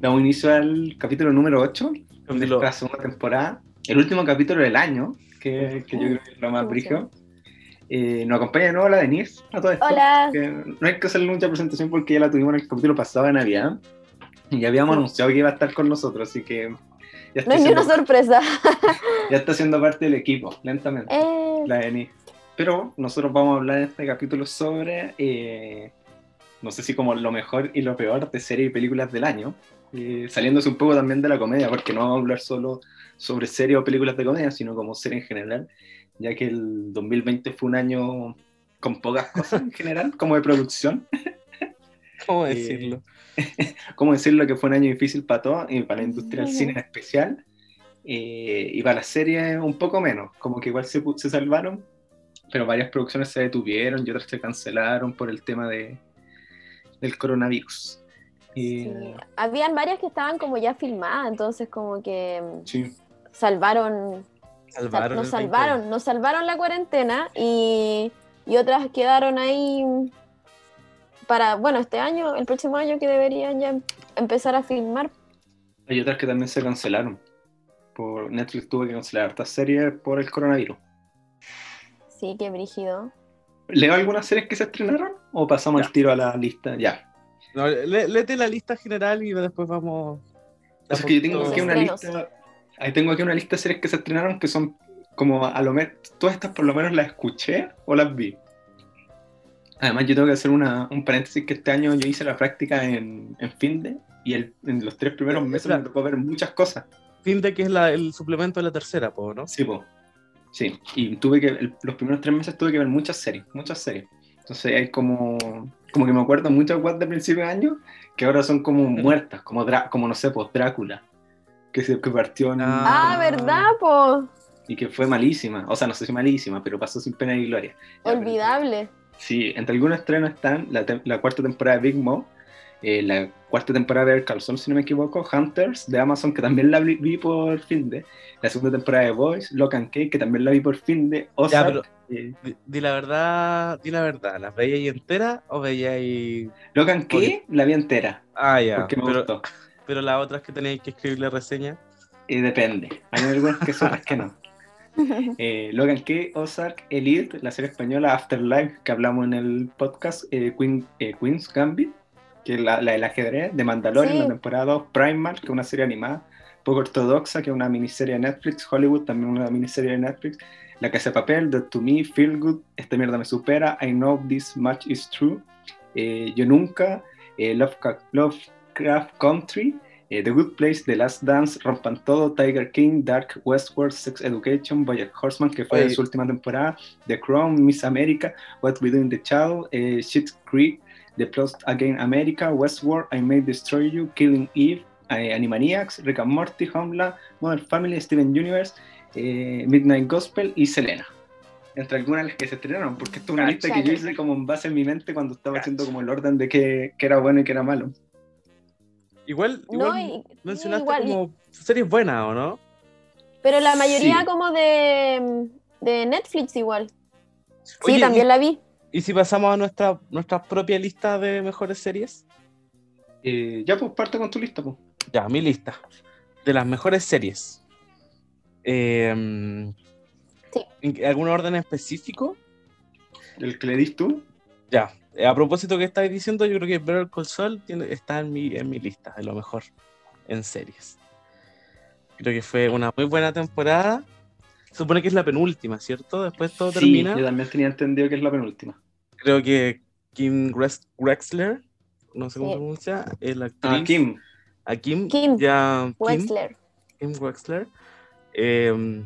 damos inicio al capítulo número 8 de esta segunda temporada. El último capítulo del año, que, que yo creo que es lo más brígido. Eh, nos acompaña de nuevo la Denise a todo esto. Hola. que no hay que hacerle mucha presentación porque ya la tuvimos en el capítulo pasado de Navidad. Y ya habíamos Sí. anunciado que iba a estar con nosotros, así que ya está, No es ni una siendo, sorpresa. ya está siendo parte del equipo, lentamente. Eh, la Denise. Pero nosotros vamos a hablar en este capítulo sobre, eh, no sé si como lo mejor y lo peor de series y películas del año, eh, saliéndose un poco también de la comedia, porque no vamos a hablar solo sobre series o películas de comedia, sino como serie en general, ya que el 2020 fue un año con pocas cosas en general, como de producción. ¿Cómo Eh, decirlo? ¿Cómo decirlo? Que fue un año difícil para todos y para la industria del Ujú. cine en especial. eh, y para las series un poco menos, como que igual se, se salvaron, pero varias producciones se detuvieron y otras se cancelaron por el tema de, del coronavirus. Y, sí. Habían varias que estaban como ya filmadas, entonces como que sí, salvaron, sal- Salvaron nos el salvaron, nos salvaron la cuarentena y, y otras quedaron ahí para, bueno, este año, el próximo año que deberían ya em- empezar a filmar. hay otras que también se cancelaron. Por Netflix tuvo que cancelar hartas series por el coronavirus. Sí, qué brígido. ¿Leo algunas series que se estrenaron o pasamos Ya. al tiro a la lista? Ya. No, lé- léete la lista general y después vamos. Sea, que yo tengo aquí una estrenos. lista. Ahí tengo aquí una lista de series que se estrenaron que son como a lo menos. Todas estas por lo menos las escuché o las vi. Además, yo tengo que hacer una, un paréntesis que este año yo hice la práctica en, en Finde y el- en los tres primeros meses Espera. me tocó ver muchas cosas. Fin de que es la- el suplemento de la tercera, po, ¿no? Sí, po. Sí, y tuve que, el- los primeros tres meses tuve que ver muchas series, muchas series. Entonces hay como, como que me acuerdo muchas cosas de principio de año que ahora son como muertas, como, Drá- como no sé, pues Drácula, que, se, que partió en... Ah, Ah. ¿verdad, po? y que fue malísima, o sea, no sé si malísima, pero pasó sin pena ni gloria. Ya, pero- Olvidable. Sí, entre algunos estrenos están la, te- la cuarta temporada de Big Mouth, eh, la cuarta temporada de Saul, si no me equivoco, Hunters de Amazon, que también la vi, por fin de, la segunda temporada de Boys, Lock and Key, que también la vi por fin de, Ozark, pero- eh, Di, di la verdad, di la verdad. ¿Las veías ahí enteras o veías ahí.? Lock and Key la vi entera, Ah, ya. porque me Pero, gustó. pero las otras que tenéis que escribirle reseña. Y depende, hay algunas que son, otras que no. Eh, Logan Key, Ozark, Elite, la serie española Afterlife que hablamos en el podcast, eh, Queen, eh, Queen's Gambit, que es la, la del ajedrez, de Mandalorian, Sí. la temporada 2, Primal, que es una serie animada, poco ortodoxa, que es una miniserie de Netflix, Hollywood, también una miniserie de Netflix, La Casa de Papel, The To Me, Feel Good, Esta mierda me supera, I Know This Much Is True, eh, Yo Nunca, eh, Lovecraft, Lovecraft Country, eh, The Good Place, The Last Dance, Rompan Todo, Tiger King, Dark, Westworld, Sex Education, Bojack Horseman, que fue Oye. su última temporada, The Crown, Miss America, What We Do in the Shadow, eh, Schitt's Creek, The Plot Again America, Westworld, I May Destroy You, Killing Eve, eh, Animaniacs, Rick and Morty, Homeland, Modern Family, Steven Universe, eh, Midnight Gospel y Selena. Entre algunas de las que se estrenaron, porque esta es una lista que yo hice como en base en mi mente cuando estaba haciendo como el orden de qué qué era bueno y qué era malo. Igual, No, igual y- mencionaste igual, y- como series buenas, ¿o no? Pero la mayoría Sí. como de, de Netflix igual. Sí, Oye, también la vi. ¿Y si pasamos a nuestra, nuestra propia lista de mejores series? Eh, ya, pues parte con tu lista, pues. Ya, mi lista. De las mejores series. Eh, Sí. ¿En algún orden específico? El que le dis tú. Ya. Eh, A propósito que estáis diciendo, yo creo que Better Call Saul tiene- está en mi, en mi lista de lo mejor en series. Creo que fue una muy buena temporada. Se supone que es la penúltima, ¿cierto? Después todo Sí, termina. yo también tenía entendido que es la penúltima. Creo que Kim Wexler, no sé cómo Sí. se pronuncia, es la actriz. Ah, Kim. A Kim, Kim ya, Kim, Wexler. Kim Wexler, eh,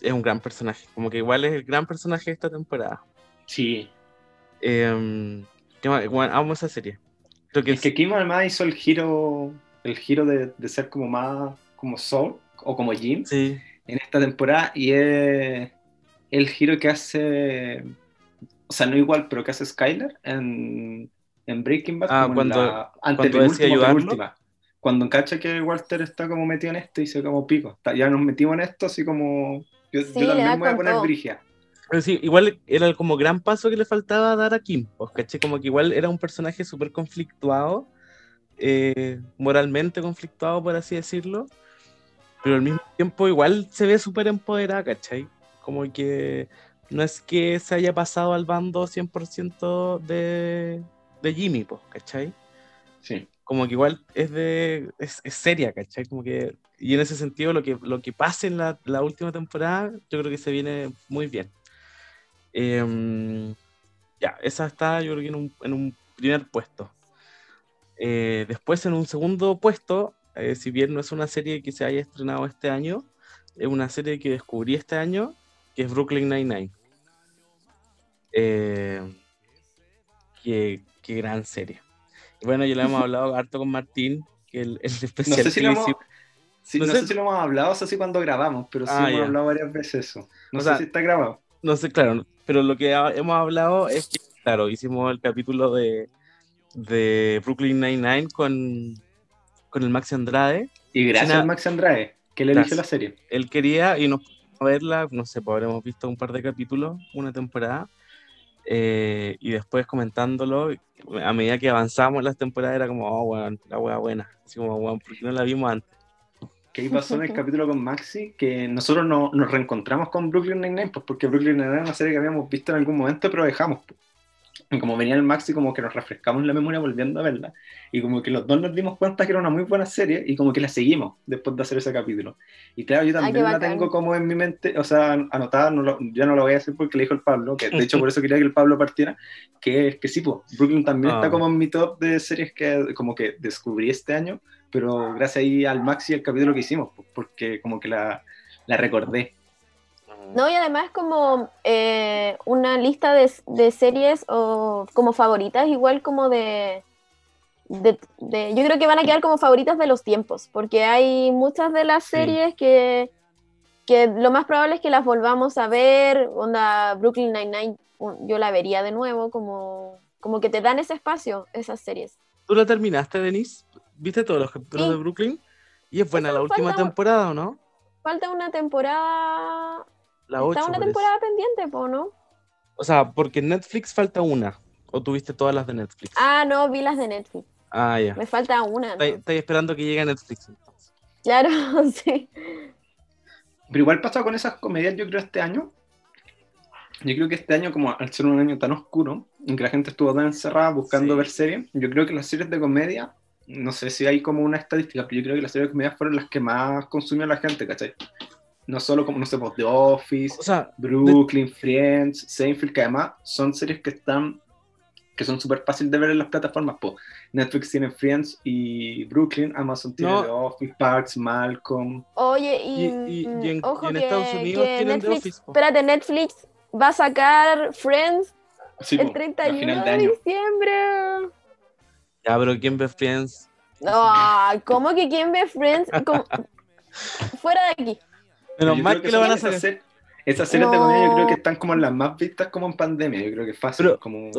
es un gran personaje. Como que igual es el gran personaje de esta temporada. Sí. Eh. Bueno, amo esa serie. Creo que Es que Kim además hizo el giro, el giro de, de ser como más como Soul o como Jim sí, en esta temporada y es el giro que hace, o sea, no igual, pero que hace Skyler en, en Breaking Bad Ah, como cuando- en la cuando antepenúltima, decide ayudarlo. penúltima. Cuando cacha que Walter está como metido en esto y dice como pico, está- ya nos metimos en esto así como yo, Sí, yo también me voy a poner brigia. Pero sí, igual era el como gran paso que le faltaba dar a Kim, pues, ¿cachai? Como que igual era un personaje súper conflictuado eh, moralmente conflictuado, por así decirlo, pero al mismo tiempo igual se ve súper empoderada, ¿cachai? Como que no es que se haya pasado al bando 100% de, de Jimmy, pues, ¿cachai? Sí. Como que igual es de es, es seria, ¿cachai? Como que, y en ese sentido lo que, lo que pase en la, la última temporada, yo creo que se viene muy bien. Em, ya, esa está yo creo que en un, en un primer puesto. Eh, después en un segundo puesto, eh, si bien no es una serie que se haya estrenado este año, es una serie que descubrí este año, que es Brooklyn Nine-Nine. Eh, qué, qué gran serie. Y bueno, ya lo hemos hablado harto con Martín, que el, el No especial sé si lo hemos, sí, no no sé- sé si lo hemos hablado, eso sí cuando grabamos, pero sí Ah, hemos hablado varias veces eso. No O sé sea, si está grabado. No sé, claro, pero lo que ha- hemos hablado es que, claro, hicimos el capítulo de, de Brooklyn Nine-Nine con, con el Maxi Andrade. Y gracias China- a Max Andrade, que le eligió la serie. Él quería y nos pusimos a verla, no sé, pues habremos visto un par de capítulos, una temporada, eh, y después comentándolo, a medida que avanzamos las temporadas era como, oh, weón, la wea buena. Así como, weón, ¿por qué no la vimos antes? que ahí pasó en el capítulo con Maxi, que nosotros no- nos reencontramos con Brooklyn Nine-Nine, pues porque Brooklyn Nine-Nine era una serie que habíamos visto en algún momento, pero dejamos. pues. Y como venía el Maxi, como que nos refrescamos la memoria volviendo a verla. Y como que los dos nos dimos cuenta que era una muy buena serie y como que la seguimos después de hacer ese capítulo. Y claro, yo Ah, también qué la tengo como en mi mente, o sea, anotada, no lo- ya no lo voy a decir porque le dijo el Pablo, que de hecho por eso quería que el Pablo partiera, que es que sí, pues, Brooklyn también Ah. está como en mi top de series que como que descubrí este año, pero gracias ahí al Maxi y al capítulo que hicimos, porque como que la, la recordé. No, y además como eh, una lista de, de series o como favoritas, igual como de, de, de- Yo creo que van a quedar como favoritas de los tiempos, porque hay muchas de las Sí. series que, que lo más probable es que las volvamos a ver. Onda Brooklyn Nine-Nine, yo la vería de nuevo, como, como que te dan ese espacio, esas series. ¿Tú la terminaste, Denise? ¿Viste todos los capítulos Sí. de Brooklyn? ¿Y es buena la última temporada o no? Falta una temporada. La 8. Está una temporada pendiente, po, ¿no? O sea, porque en Netflix falta una. ¿O tuviste todas las de Netflix? Ah, no, vi las de Netflix. Ah, ya. Me falta una. ¿no? estáis esperando que llegue a Netflix entonces. Claro, sí. Pero igual pasa con esas comedias, yo creo, este año. Yo creo que este año, como al ser un año tan oscuro, en que la gente estuvo tan encerrada buscando Sí. ver series, yo creo que las series de comedia, no sé si hay como una estadística, pero yo creo que las series de comedia fueron las que más consumió la gente, ¿cachai? No solo como, no sé, pues, The Office, O sea, Brooklyn, Friends, Seinfeld, que además son series que están que son súper fáciles de ver en las plataformas. Po. Netflix tiene Friends y Brooklyn, Amazon tiene No. The Office, Parks, Malcolm. Oye, y, Y- y- y en- ojo y en que, Estados Unidos que tienen The Netflix, Office, po. espérate, Netflix va a sacar Friends Sí, el po, a 31 final de diciembre. ya, pero ¿quién ve Friends? No, ¿cómo que quién ve Friends? Fuera de aquí. Menos yo mal creo que lo van a son esas sacar. ser- Esas series de comedia yo creo que están como las más vistas como en pandemia. Yo creo que es fácil. Pero- como...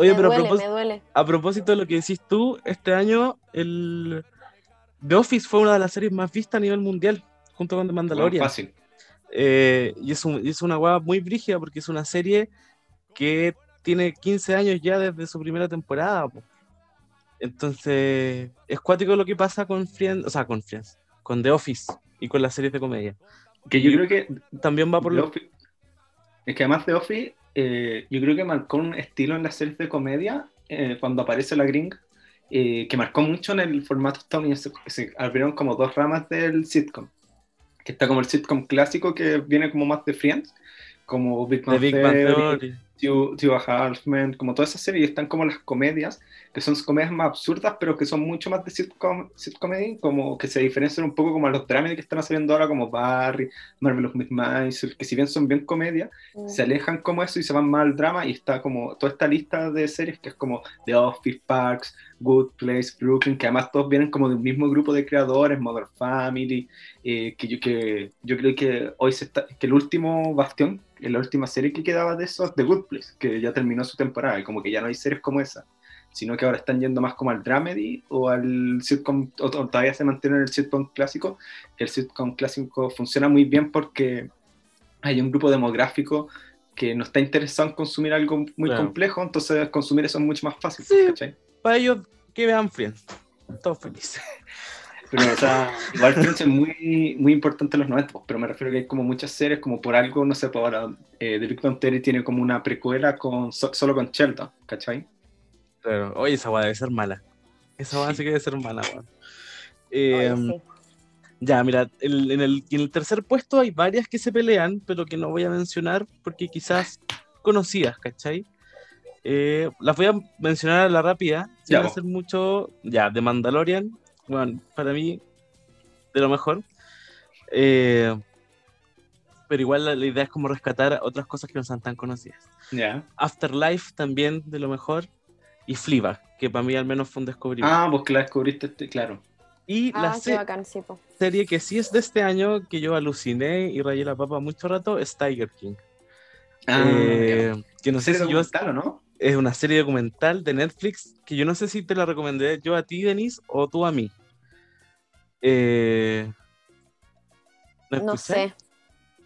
Oye, me pero a duele, propós- me duele. a propósito de lo que decís tú, este año el The Office fue una de las series más vistas a nivel mundial, junto con The Mandalorian. fácil. Eh, y es, un- y es una hueá muy brígida porque es una serie que tiene 15 años ya desde su primera temporada. po. Entonces, es cuático lo que pasa con Friends, o sea, con Friends, con The Office y con las series de comedia. Que yo creo que También va por lo... Office- Es que además de Office, eh, yo creo que marcó un estilo en las series de comedia eh, cuando aparece la gringa, eh, que marcó mucho en el formato estadounidense, que se abrieron como dos ramas del sitcom. Que está como el sitcom clásico que viene como más de Friends, como Big The Bang Big Bang Theory, Theory. Two, Two a Half Men, como todas esas series, y están como las comedias, que son comedias más absurdas, pero que son mucho más de sitcom, sitcomedy, como que se diferencian un poco como a los dramas que están saliendo ahora, como Barry, Marvelous Miss Maisel, que si bien son bien comedias, se alejan como eso y se van más al drama, y está como toda esta lista de series que es como The Office, Parks, Good Place, Brooklyn, que además todos vienen como de un mismo grupo de creadores, Mother Family, eh, que, yo, que yo creo que hoy se está, que el último bastión, en la última serie que quedaba de eso es The Good Place, que ya terminó su temporada, y como que ya no hay series como esa, sino que ahora están yendo más como al dramedy o al sitcom, o, o todavía se mantiene en el sitcom clásico, que el sitcom clásico funciona muy bien porque hay un grupo demográfico que no está interesado en consumir algo muy Claro. complejo, entonces consumir eso es mucho más fácil, Sí. Para ellos, que vean Friends. todos felices. Pero, o sea, igual Friends es muy, muy importante en los 90, pues, pero me refiero que hay como muchas series, como por algo, no sé, por ahora, eh, The Big Bang Theory tiene como una precuela con, so- solo con Sheldon, ¿cachai? Claro. Oye, esa weá debe ser mala. Esa weá sí que debe ser mala, weón. Eh, sí. Ya, mira, el- en, el, en el tercer puesto hay varias que se pelean, pero que no voy a mencionar porque quizás conocidas, ¿cachai? Eh, las voy a mencionar a la rápida, sin Ya, hacer mucho. Ya, de Mandalorian, bueno, para mí, de lo mejor. Eh, pero igual la, la idea es como rescatar otras cosas que no son tan conocidas. Ya. Afterlife también, de lo mejor. Y Fleabag, que para mí al menos fue un descubrimiento. Ah, vos que la descubriste, este- claro. y la Ah, qué se- bacán, sí, po. serie que sí es de este año, que yo aluciné y rayé la papa mucho rato, es Tiger King. Ah, Eh, que no ¿No sé si yo... no? Es una serie documental de Netflix que yo no sé si te la recomendé yo a ti, Denise, o tú a mí. Eh, ¿la No sé.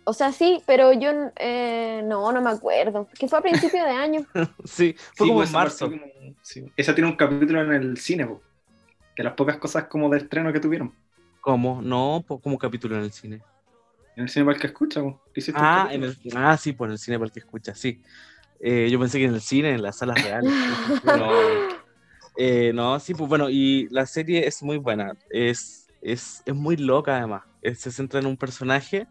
O sea, sí, pero yo eh, no, no me acuerdo. Que fue a principio de año. Sí, fue Sí, como en marzo. sí. Esa tiene un capítulo en el cine, po. de las pocas cosas como de estreno que tuvieron. ¿Cómo? No, po- como capítulo en el cine. En el cine para el que escucha, po. Ah, en el, ah, sí, por el cine para el que escucha, sí. Eh, yo pensé que en el cine, en las salas reales. No, Eh, no, sí, pues bueno, y la serie es muy buena, es, es, es muy loca además, Eh, se centra en un personaje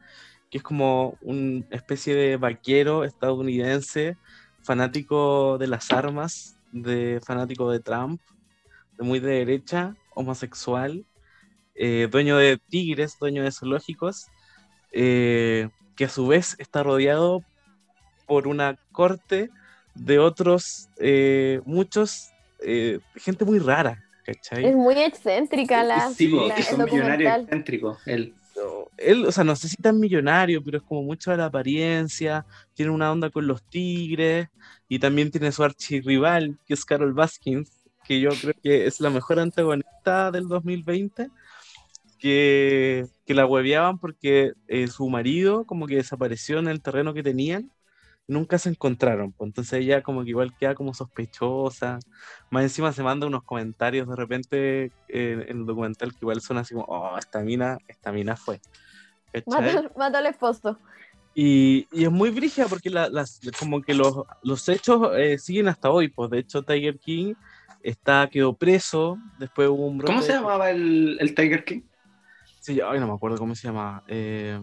que es como una especie de vaquero estadounidense, fanático de las armas, de fanático de Trump, de muy de derecha, homosexual, eh, dueño de tigres, dueño de zoológicos, eh, que a su vez está rodeado por una corte de otros, eh, muchos, eh, gente muy rara, ¿cachai? Es muy excéntrica la, sí, la- que son millonarios documental. excéntricos. Él. No, Él, o sea, no sé si tan millonario, pero es como mucho de la apariencia, tiene una onda con los tigres y también tiene su archirrival, que es Carol Baskins, que yo creo que es la mejor antagonista del 2020, que, que la hueveaban porque eh, su marido como que desapareció en el terreno que tenían, nunca se encontraron, pues entonces ella como que igual queda como sospechosa, más encima se manda unos comentarios de repente eh, en el documental que igual son así como, oh, esta mina, esta mina fue. mató al esposo. Y, y es muy brígida porque la- las, como que los, los hechos eh, siguen hasta hoy. Pues de hecho Tiger King está, quedó preso, después hubo un brote ¿Cómo se llamaba el, el Tiger King? Sí, ay, no me acuerdo cómo se llama. Eh,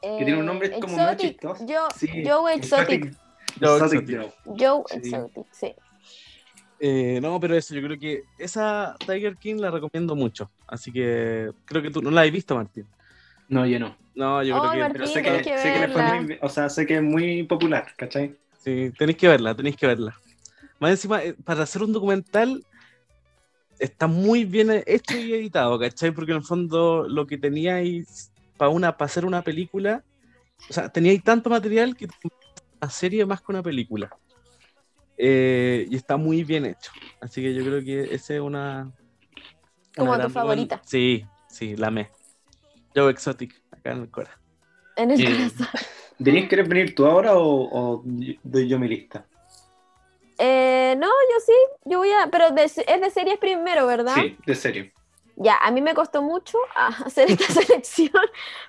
Que tiene un nombre Eh, como Exotic. chistoso. Yo, Sí, Joe Exotic. Joe Exotic. Joe. Exotic, sí. eh, no, pero eso, yo creo que esa Tiger King la recomiendo mucho. Así que creo que tú no la has visto, Martín. No, yo no. No, yo creo que Martín, Pero sé que, que sé que le fue verla. muy bien, o sea, sé que es muy popular, ¿cachai? Sí, tenéis que verla, tenéis que verla. Más encima, eh, para hacer un documental está muy bien hecho y editado, ¿cachai? Porque en el fondo lo que teníais para una, para hacer una película, o sea, teníais tanto material que una serie más que una película. Eh, y está muy bien hecho. Así que yo creo que esa es una. Como una tu favorita. Sí, sí, la me. Joe Exotic, acá en el Cora. En el corazón. ¿Denise, quieres venir tú ahora o, o doy yo mi lista? Eh, no, yo sí, yo voy a, pero de- es de series primero, ¿verdad? Sí, de serio. Ya, a mí me costó mucho hacer esta selección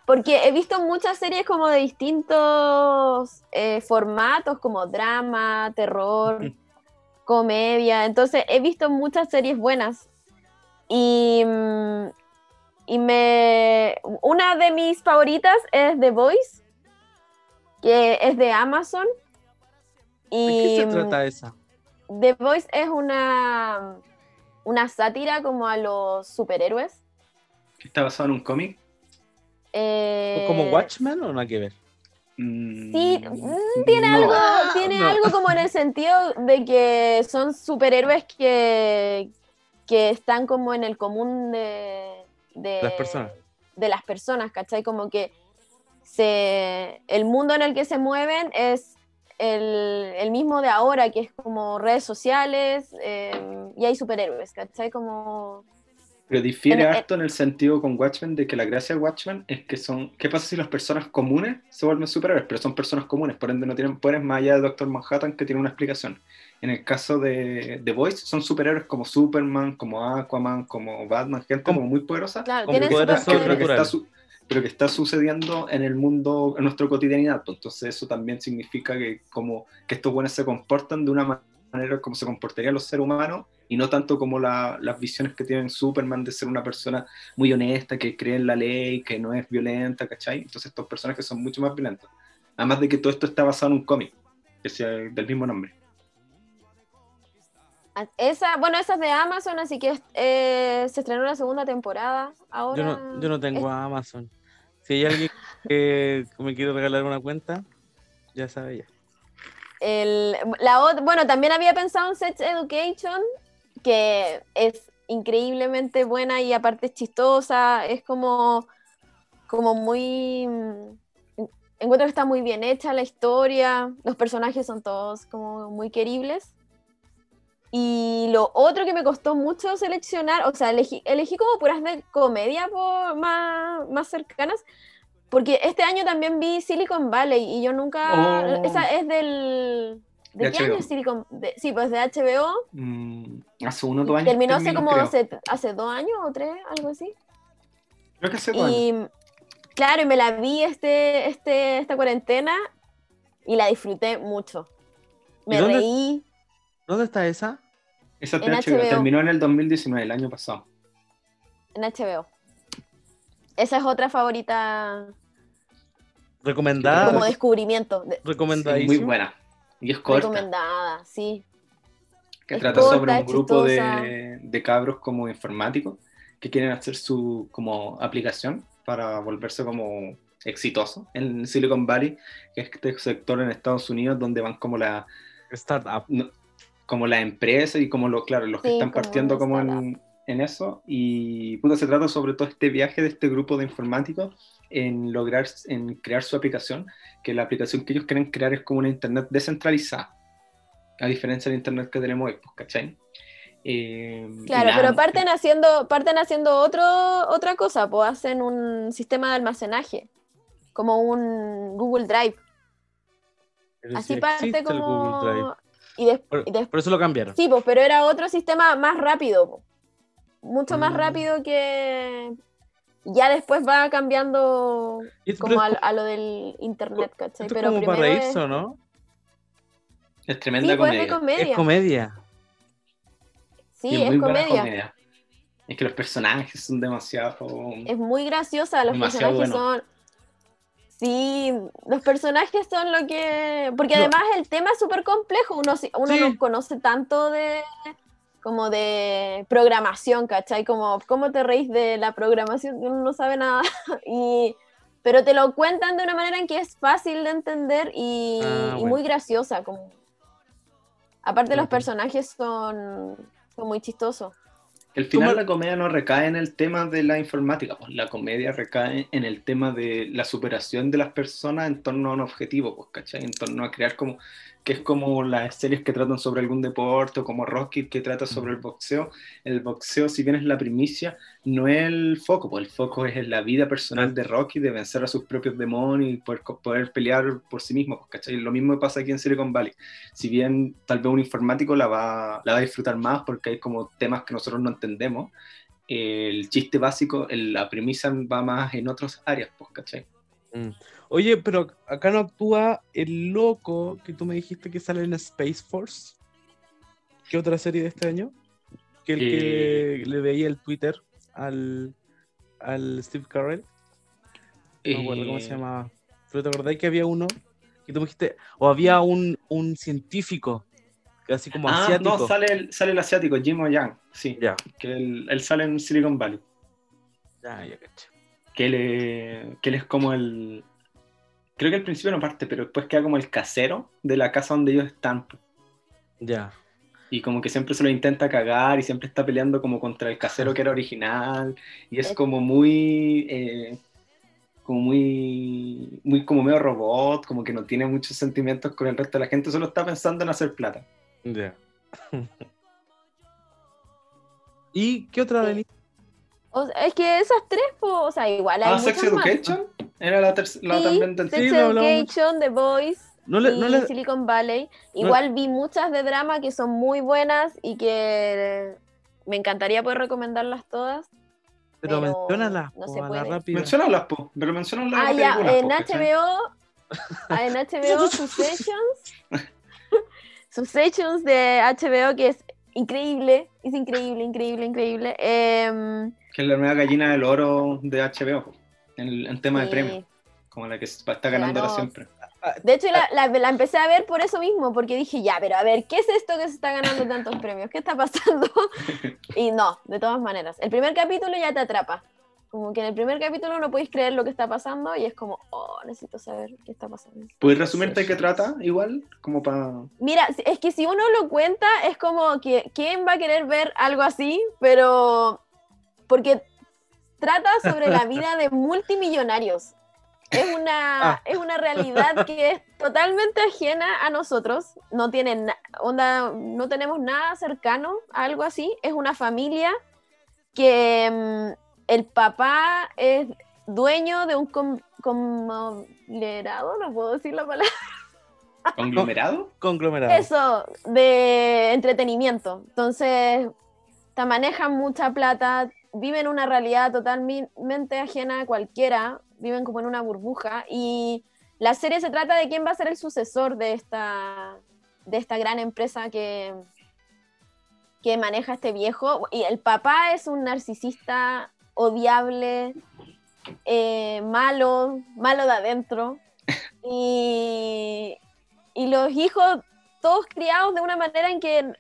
porque he visto muchas series como de distintos eh, formatos, como drama, terror, comedia. Entonces he visto muchas series buenas y, mm, y me una de mis favoritas es The Voice, que es de Amazon. ¿De Y qué se mm, trata esa? The Voice es una, una sátira como a los superhéroes. ¿Está basado en un cómic? Eh, ¿Como Watchmen o nada que ver? Mm, Sí, mm, tiene no. algo, Ah, tiene no. algo como en el sentido de que son superhéroes que, que están como en el común de, de Las personas. de las personas, ¿cachai? Como que se, el mundo en el que se mueven es el, el mismo de ahora, que es como redes sociales eh, y hay superhéroes, ¿cachai? Como... Pero difiere En- en- harto en el sentido con Watchmen de que la gracia de Watchmen es que son. ¿Qué pasa si las personas comunes se vuelven superhéroes? Pero son personas comunes, por ende no tienen poderes más allá de Doctor Manhattan que tiene una explicación. En el caso de The Voice, son superhéroes como Superman, como Aquaman, como Batman, gente como muy poderosa. Claro, Con tienen poderes pero, que está su- pero que está sucediendo en el mundo, en nuestra cotidianidad. pues. Entonces eso también significa que como que estos buenos se comportan de una ma- manera como se comportarían los seres humanos y no tanto como la- las visiones que tienen Superman de ser una persona muy honesta, que cree en la ley, que no es violenta, ¿cachai? Entonces estos personajes son mucho más violentos. Además de que todo esto está basado en un cómic, que sea del mismo nombre. Esa, bueno, esa es de Amazon, así que eh, se estrenó la segunda temporada. Ahora Yo no, yo no tengo a Amazon. Si hay alguien que me quiere regalar una cuenta, ya sabe ya. El- la ot- bueno, también había pensado en Sex Education, que es increíblemente buena y aparte es chistosa, es como, como muy... mm, Encuentro que está muy bien hecha la historia, los personajes son todos como muy queribles. Y lo otro que me costó mucho seleccionar, o sea, elegí, elegí como puras de comedia por, más, más cercanas, porque este año también vi Silicon Valley y yo nunca... Oh. Esa es del... ¿De, De qué HBO. año es Silicon de- Sí, pues de HBO. Mm, hace uno o dos años. Terminó hace como hace, hace dos años o tres, algo así. Creo que hace dos años. Y claro, y me la vi este, este, esta cuarentena y la disfruté mucho. ¿Y Me reí. ¿Dónde está esa? Esa en HBO, HBO. terminó en el 2019, el año pasado. en HBO. Esa es otra favorita Recomendada. como descubrimiento. Sí, recomendadísima. muy buena. Y es corta. recomendada, sí. que Es trata corta, sobre un grupo de, de cabros como informáticos que quieren hacer su como aplicación para volverse como exitosos en Silicon Valley, que es este sector en Estados Unidos donde van como la Startup. no- como la empresa y como lo, claro, los que Sí, están como partiendo como en, en eso. Y puta, se trata sobre todo este viaje de este grupo de informáticos en lograr, en crear su aplicación, que la aplicación que ellos quieren crear es como una internet descentralizada, a diferencia del internet que tenemos hoy, pues, ¿cachai? Eh, Claro, pero parten haciendo, parten haciendo otro, otra cosa, pues hacen un sistema de almacenaje, como un Google Drive. Pero Así sí parte como... Y, des- Por, y des- por eso lo cambiaron. Sí, pues, pero era otro sistema más rápido, po. mucho más Mm. rápido que... Ya después va cambiando como a, es a lo del internet, ¿cachai? esto es Pero como para primero es- reírse, ¿o ¿no? Es Sí, tremenda pues es de comedia. Es comedia. comedia. Sí, es muy comedia. comedia. Es que los personajes son demasiado... Es muy graciosa, los Demasiado personajes bueno. son... Sí, los personajes son lo que... Porque No. además el tema es súper complejo, uno, uno Sí. no conoce tanto de como de programación, ¿cachai? Como, ¿cómo te reís de la programación? Uno no sabe nada. y, pero te lo cuentan de una manera en que es fácil de entender y, Ah, y muy graciosa. Como... Aparte los personajes son, son muy chistosos. El final Tú, la comedia no recae en el tema de la informática, pues la comedia recae en el tema de la superación de las personas en torno a un objetivo, pues, ¿cachai? En torno a crear como, que es como las series que tratan sobre algún deporte, o como Rocky que trata sobre el boxeo. El boxeo, si bien es la primicia, no es el foco, pues el foco es la vida personal de Rocky, de vencer a sus propios demonios y poder, poder pelear por sí mismo, pues, ¿cachai? Lo mismo pasa aquí en Silicon Valley. Si bien tal vez un informático la va, la va a disfrutar más porque hay como temas que nosotros no entendemos, el chiste básico, el- la premisa va más en otras áreas, pues, ¿cachai? Mm. Oye, pero acá no actúa el loco que tú me dijiste que sale en Space Force. ¿Qué otra serie de este año? Que el que le veía el Twitter al, al Steve Carell. No me acuerdo cómo Eh, se llamaba. Pero te acordás que había uno que tú me dijiste, o había un, un científico, que así como Ah, asiático. no, sale el, sale el asiático, Jim Yang, sí, Ya, que él, él sale en Silicon Valley, ya, ya caché. Que él, eh, que él es como el... Creo que al principio no parte, pero después queda como el casero de la casa donde ellos están. Ya. Y como que siempre se lo intenta cagar y siempre está peleando como contra el casero que era original. Y es como muy... eh, como muy... Muy como medio robot, como que no tiene muchos sentimientos con el resto de la gente, solo está pensando en hacer plata. Ya. ¿Y qué otra Sí. Venís? O sea, es que esas tres, po, o sea, igual hay Ah, Sex muchas más. Education. Era la, la Sí, también del Sex Sí. Education, The Voice. No le, y no le- Silicon Valley. Igual vi muchas de drama que son muy buenas y que me encantaría poder recomendarlas todas. pero, pero menciónalas, no po, se a la puede. rápida. Menciónalas, po, pero menciónalas Ah, ya, en. HBO, ah, en HBO Successions, Successions de HBO que es increíble, es increíble, increíble, increíble. Em, Que es la nueva gallina del oro de HBO, en, en tema de premios, como la que está ganando Ganó. siempre. De hecho, la, la- la empecé a ver por eso mismo, porque dije, ya, pero a ver, ¿qué es esto que se está ganando tantos premios? ¿Qué está pasando? Y no, de todas maneras. El primer capítulo ya te atrapa. Como que en el primer capítulo no podéis creer lo que está pasando y es como, oh, necesito saber qué está pasando. ¿Puedes resumirte de qué trata igual? Como para... Mira, es que si uno lo cuenta, es como que quién va a querer ver algo así, pero porque trata sobre la vida de multimillonarios. Es una, Ah. es una realidad que es totalmente ajena a nosotros. No tiene na- onda, no tenemos nada cercano a algo así. Es una familia que mm, el papá es dueño de un conglomerado, no puedo decir la palabra. ¿Conglomerado? Conglomerado. Eso, de entretenimiento. Entonces, te manejan mucha plata, viven una realidad totalmente ajena a cualquiera, viven como en una burbuja. Y la serie se trata de quién va a ser el sucesor de esta, de esta gran empresa que, que maneja este viejo. Y el papá es un narcisista odiable, eh, malo, malo de adentro. Y, y los hijos, todos criados de una manera en que,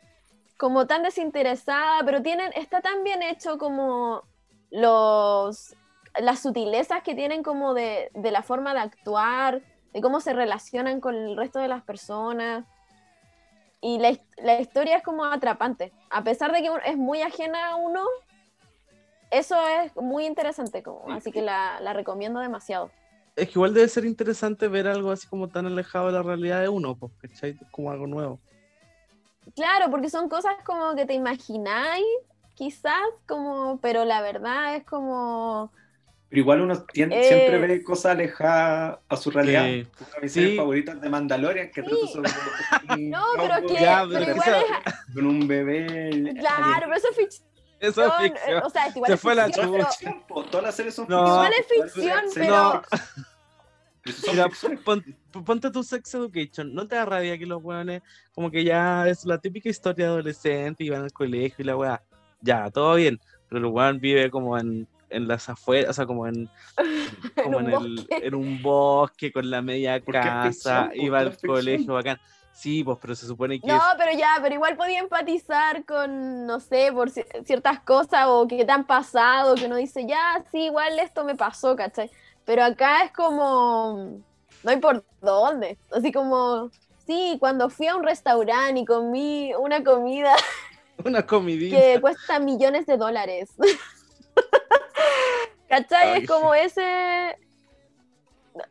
como tan desinteresada, pero tienen, está tan bien hecho como los, las sutilezas que tienen como de, de la forma de actuar, de cómo se relacionan con el resto de las personas. Y la, la historia es como atrapante. A pesar de que es muy ajena a uno, eso es muy interesante. Como, así que la, la recomiendo demasiado. Es que igual debe ser interesante ver algo así como tan alejado de la realidad de uno, pues, ¿cachai? Como algo nuevo. Claro, porque son cosas como que te imagináis, quizás, como, pero la verdad es como. Pero igual uno tien- Eh. siempre ve cosas alejadas a su realidad. Sí. Una de mis series Sí. favoritas de Mandalorian que trata Sí. sobre un No, pero que. Ya, pero pero igual es. con un bebé. Claro, pero eso es Eso es eh, ficción. O sea, es igual Se es fue la ficción, Pero Todas las series son No. Igual es ficción. pero- mira, pon- ponte tu sex education. ¿No te da rabia que los weones, como que ya es la típica historia de adolescente y van al colegio y la weá? Ya, todo bien. Pero el weón vive como en, en las afueras, o sea, como en, como un en, el- bosque. en un bosque con la media casa, iba al colegio bacán. Sí, pues, pero se supone que No, es pero ya, pero igual podía empatizar con, no sé, por ci- ciertas cosas o que te han pasado, que uno dice, ya, sí, igual esto me pasó, ¿cachai? Pero acá es como, no hay por dónde. Así como, sí, cuando fui a un restaurante y comí una comida una comidita. que cuesta millones de dólares. ¿Cachai? Ay, es como ese...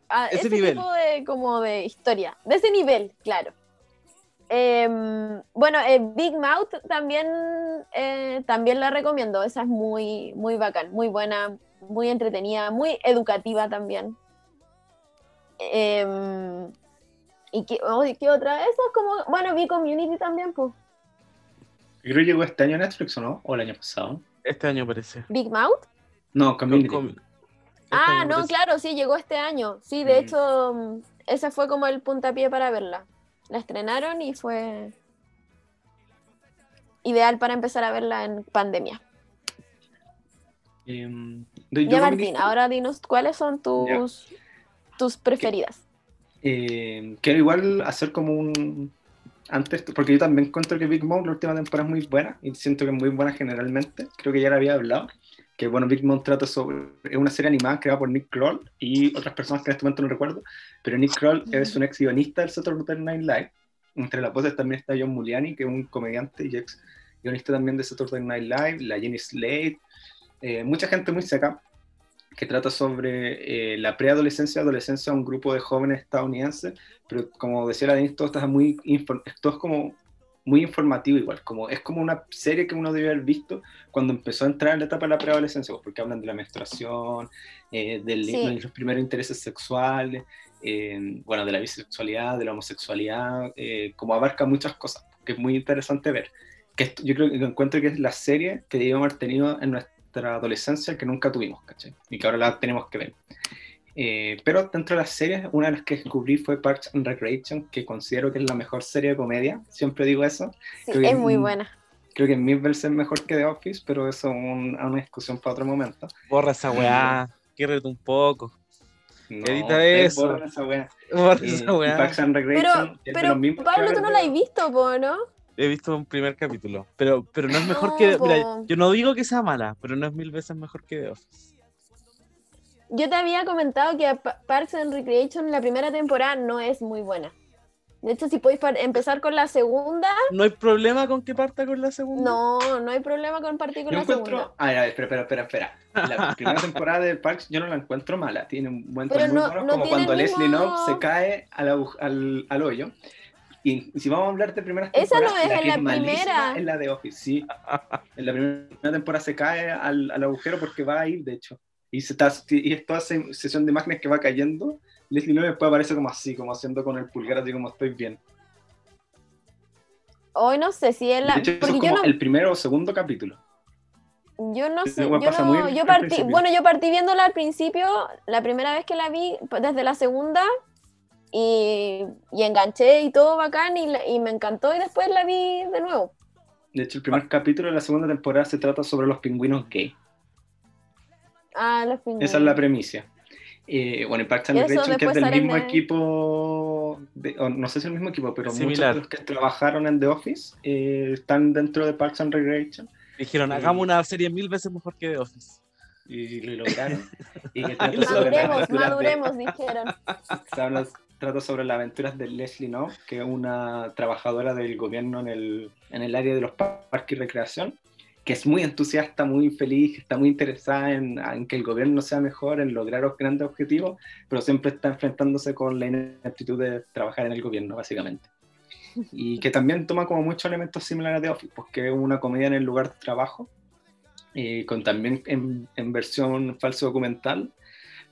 ah, Ese ese nivel. tipo de, como de historia. De ese nivel, claro. Em, bueno, eh, Big Mouth también, eh, también la recomiendo. Esa es muy, muy bacán, muy buena, muy entretenida, muy educativa también. Em, ¿Y qué, oh, ¿y qué otra? Esa es como, bueno, vi Community también, pues. Yo creo que llegó este año a Netflix, ¿o no? ¿O el año pasado? Este año parece. Big Mouth. No, Community. Com- este Ah, no, parece. claro, sí, llegó este año. Sí, de Mm. hecho, ese fue como el puntapié para verla. La estrenaron y fue ideal para empezar a verla en pandemia. Em, Ya, Martín, ahora dinos cuáles son tus, tus preferidas. Eh, quiero igual hacer como un antes, porque yo también encuentro que Big Mouth la última temporada es muy buena y siento que es muy buena generalmente. Creo que ya la había hablado. Que bueno, Big Mouth trata sobre. Es una serie animada creada por Nick Kroll y otras personas que en este momento no recuerdo. Pero Nick Kroll es un ex guionista del Saturday Night Live. Entre las voces también está John Mulaney, que es un comediante y ex guionista también de Saturday Night Live. La Jenny Slate. eh, mucha gente muy seca que trata sobre eh, la preadolescencia y adolescencia de un grupo de jóvenes estadounidenses, pero como decía la Denise, todo está muy, todo es como muy informativo igual, como, es como una serie que uno debe haber visto cuando empezó a entrar en la etapa de la preadolescencia, pues, porque hablan de la menstruación, eh, del- Sí. de los primeros intereses sexuales, eh, bueno, de la bisexualidad, de la homosexualidad, eh, como abarca muchas cosas, que es muy interesante ver. Que esto- yo creo que encuentro que es la serie que debíamos haber tenido en nuestra adolescencia que nunca tuvimos, ¿cachai? Y que ahora la tenemos que ver. Eh, pero dentro de las series, una de las que descubrí fue Parks and Recreation, que considero que es la mejor serie de comedia, siempre digo eso. Sí, Creo que- es muy buena. Creo que mil veces mejor que The Office, pero eso es un- una discusión para otro momento. Borra esa weá, quiérrete un poco. No, Edita eso. borran esa wea. Borra Eh, esa weá. Parks and Recreation es pero mismos Pablo, tú no la has visto, po, ¿no? He visto un primer capítulo, pero, pero no es mejor No, que. Mira, yo no digo que sea mala, pero no es mil veces mejor que The Office. Yo te había comentado que Pa- Parks and Recreation la primera temporada no es muy buena. De hecho, si podéis empezar con la segunda, ¿No hay problema con que parta con la segunda? no, no hay problema con partir con Yo la encuentro. segunda. A ver, a ver, espera, espera, espera. La primera temporada de Parks yo no la encuentro mala. Tiene un buen muy no- como cuando Leslie Knope se cae al, al, al hoyo. Y, y si vamos a hablar de primeras Esa no temporadas, es en que la malísima primera. Es la de Office, sí. En la primera temporada se cae al, al agujero porque va a ir, de hecho. Y, se está, y es toda esa sesión de imágenes que va cayendo. Leslie Knope después aparece como así, como haciendo con el pulgar, así como estoy bien. Hoy no sé si es la. de hecho, eso Porque es yo como no, el primero o segundo capítulo. yo no sé. Yo, no, yo partí, bueno, yo partí viéndola al principio, la primera vez que la vi, pues, desde la segunda, y, y enganché y todo bacán, y, y me encantó, y después la vi de nuevo. De hecho, el primer capítulo de la segunda temporada se trata sobre los pingüinos gay. Ah, los pingüinos. Esa es la premisa. Eh, bueno, y Parks and Recreation, que es del mismo equipo, de- o no sé si es el mismo equipo, pero muchos Similar. de los que trabajaron en The Office eh, están dentro de Parks and Recreation Dijeron, hagamos una serie mil veces mejor que The Office. y lo lograron. y que trata sobre las Maduremos, aventuras de- maduremos, dijeron. se habla- trata sobre las aventuras de Leslie Knope, que es una trabajadora del gobierno en el, en el área de los par- parques y recreación, que es muy entusiasta, muy feliz, que está muy interesada en, en que el gobierno sea mejor, en lograr los grandes objetivos, pero siempre está enfrentándose con la ineptitud de trabajar en el gobierno, básicamente. Y que también toma como muchos elementos similares de Office, porque es una comedia en el lugar de trabajo, eh, con también en, en versión falso documental,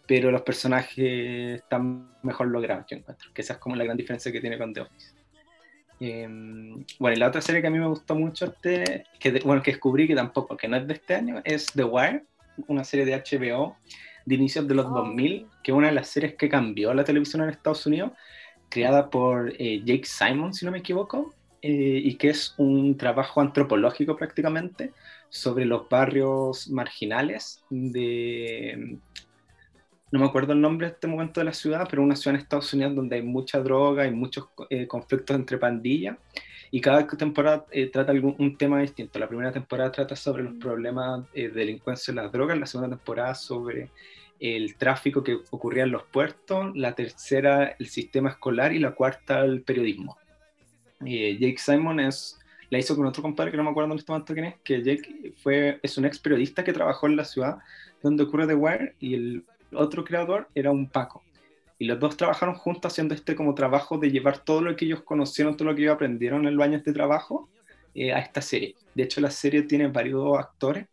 pero los personajes están mejor logrados, yo encuentro, que esa es como la gran diferencia que tiene con The Office. Eh, bueno, y la otra serie que a mí me gustó mucho, este, que bueno, que descubrí que tampoco, que no es de este año, es The Wire, una serie de HBO de inicios de los Oh. 2000, que es una de las series que cambió la televisión en Estados Unidos, creada por eh, Jake Simon, si no me equivoco, eh, y que es un trabajo antropológico prácticamente sobre los barrios marginales de... No me acuerdo el nombre en este momento de la ciudad, pero una ciudad en Estados Unidos donde hay mucha droga y muchos eh, conflictos entre pandillas. Y cada temporada eh, trata algún, un tema distinto. La primera temporada trata sobre los problemas eh, de delincuencia en las drogas, la segunda temporada sobre el tráfico que ocurría en los puertos, la tercera el sistema escolar y la cuarta el periodismo. Eh, Jake Simon es, la hizo con otro compadre que no me acuerdo en este momento quién es, que Jake fue, es un ex periodista que trabajó en la ciudad donde ocurre The Wire y el otro creador era un Paco. Y los dos trabajaron juntos haciendo este como trabajo de llevar todo lo que ellos conocieron, todo lo que ellos aprendieron en los años de trabajo eh, a esta serie. De hecho, la serie tiene varios actores,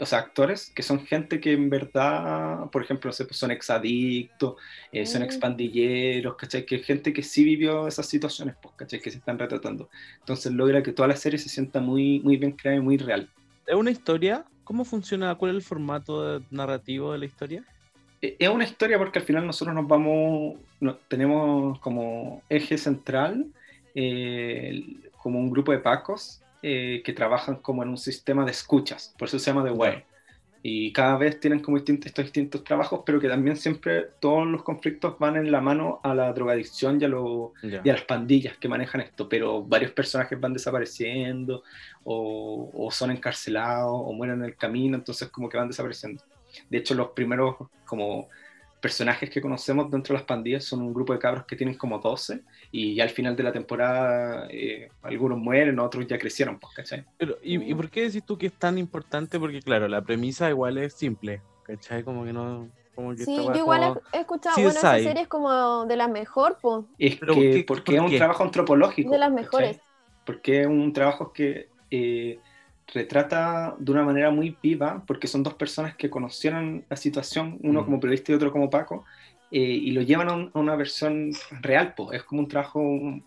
o sea, actores que son gente que en verdad, por ejemplo, no sé, pues son exadictos, eh, son Mm. expandilleros, ¿cachai? Que gente que sí vivió esas situaciones, pues, ¿cachai? Que se están retratando. Entonces logra que toda la serie se sienta muy, muy bien creada y muy real. ¿Es una historia? ¿Cómo funciona? ¿Cuál es el formato narrativo de la historia? Eh, Es una historia porque al final nosotros nos vamos, tenemos como eje central eh, como un grupo de pacos eh, que trabajan como en un sistema de escuchas, por eso se llama The Wire. Y cada vez tienen como distintos, estos distintos trabajos, pero que también siempre todos los conflictos van en la mano a la drogadicción y a, lo- y a las pandillas que manejan esto, pero varios personajes van desapareciendo o, o son encarcelados o mueren en el camino, entonces como que van desapareciendo. De hecho, los primeros como personajes que conocemos dentro de las pandillas son un grupo de cabros que tienen como 12 y ya al final de la temporada eh, algunos mueren, otros ya crecieron, pues, ¿cachai? Pero, ¿y, ¿Y por qué decís tú que es tan importante? Porque, claro, la premisa igual es simple, ¿cachai? Como que no... Como que Sí, yo igual como- he, escuchado, CSI. bueno, esa serie es como de las mejor, pues, Es Pero que, ¿por qué? porque ¿Por es un trabajo antropológico. de las ¿cachai? mejores. porque es un trabajo que eh, retrata de una manera muy viva, porque son dos personas que conocieron la situación, uno Mm. como periodista y otro como Paco, eh, y lo llevan a, un- a una versión real, pues. Es como un trabajo, un-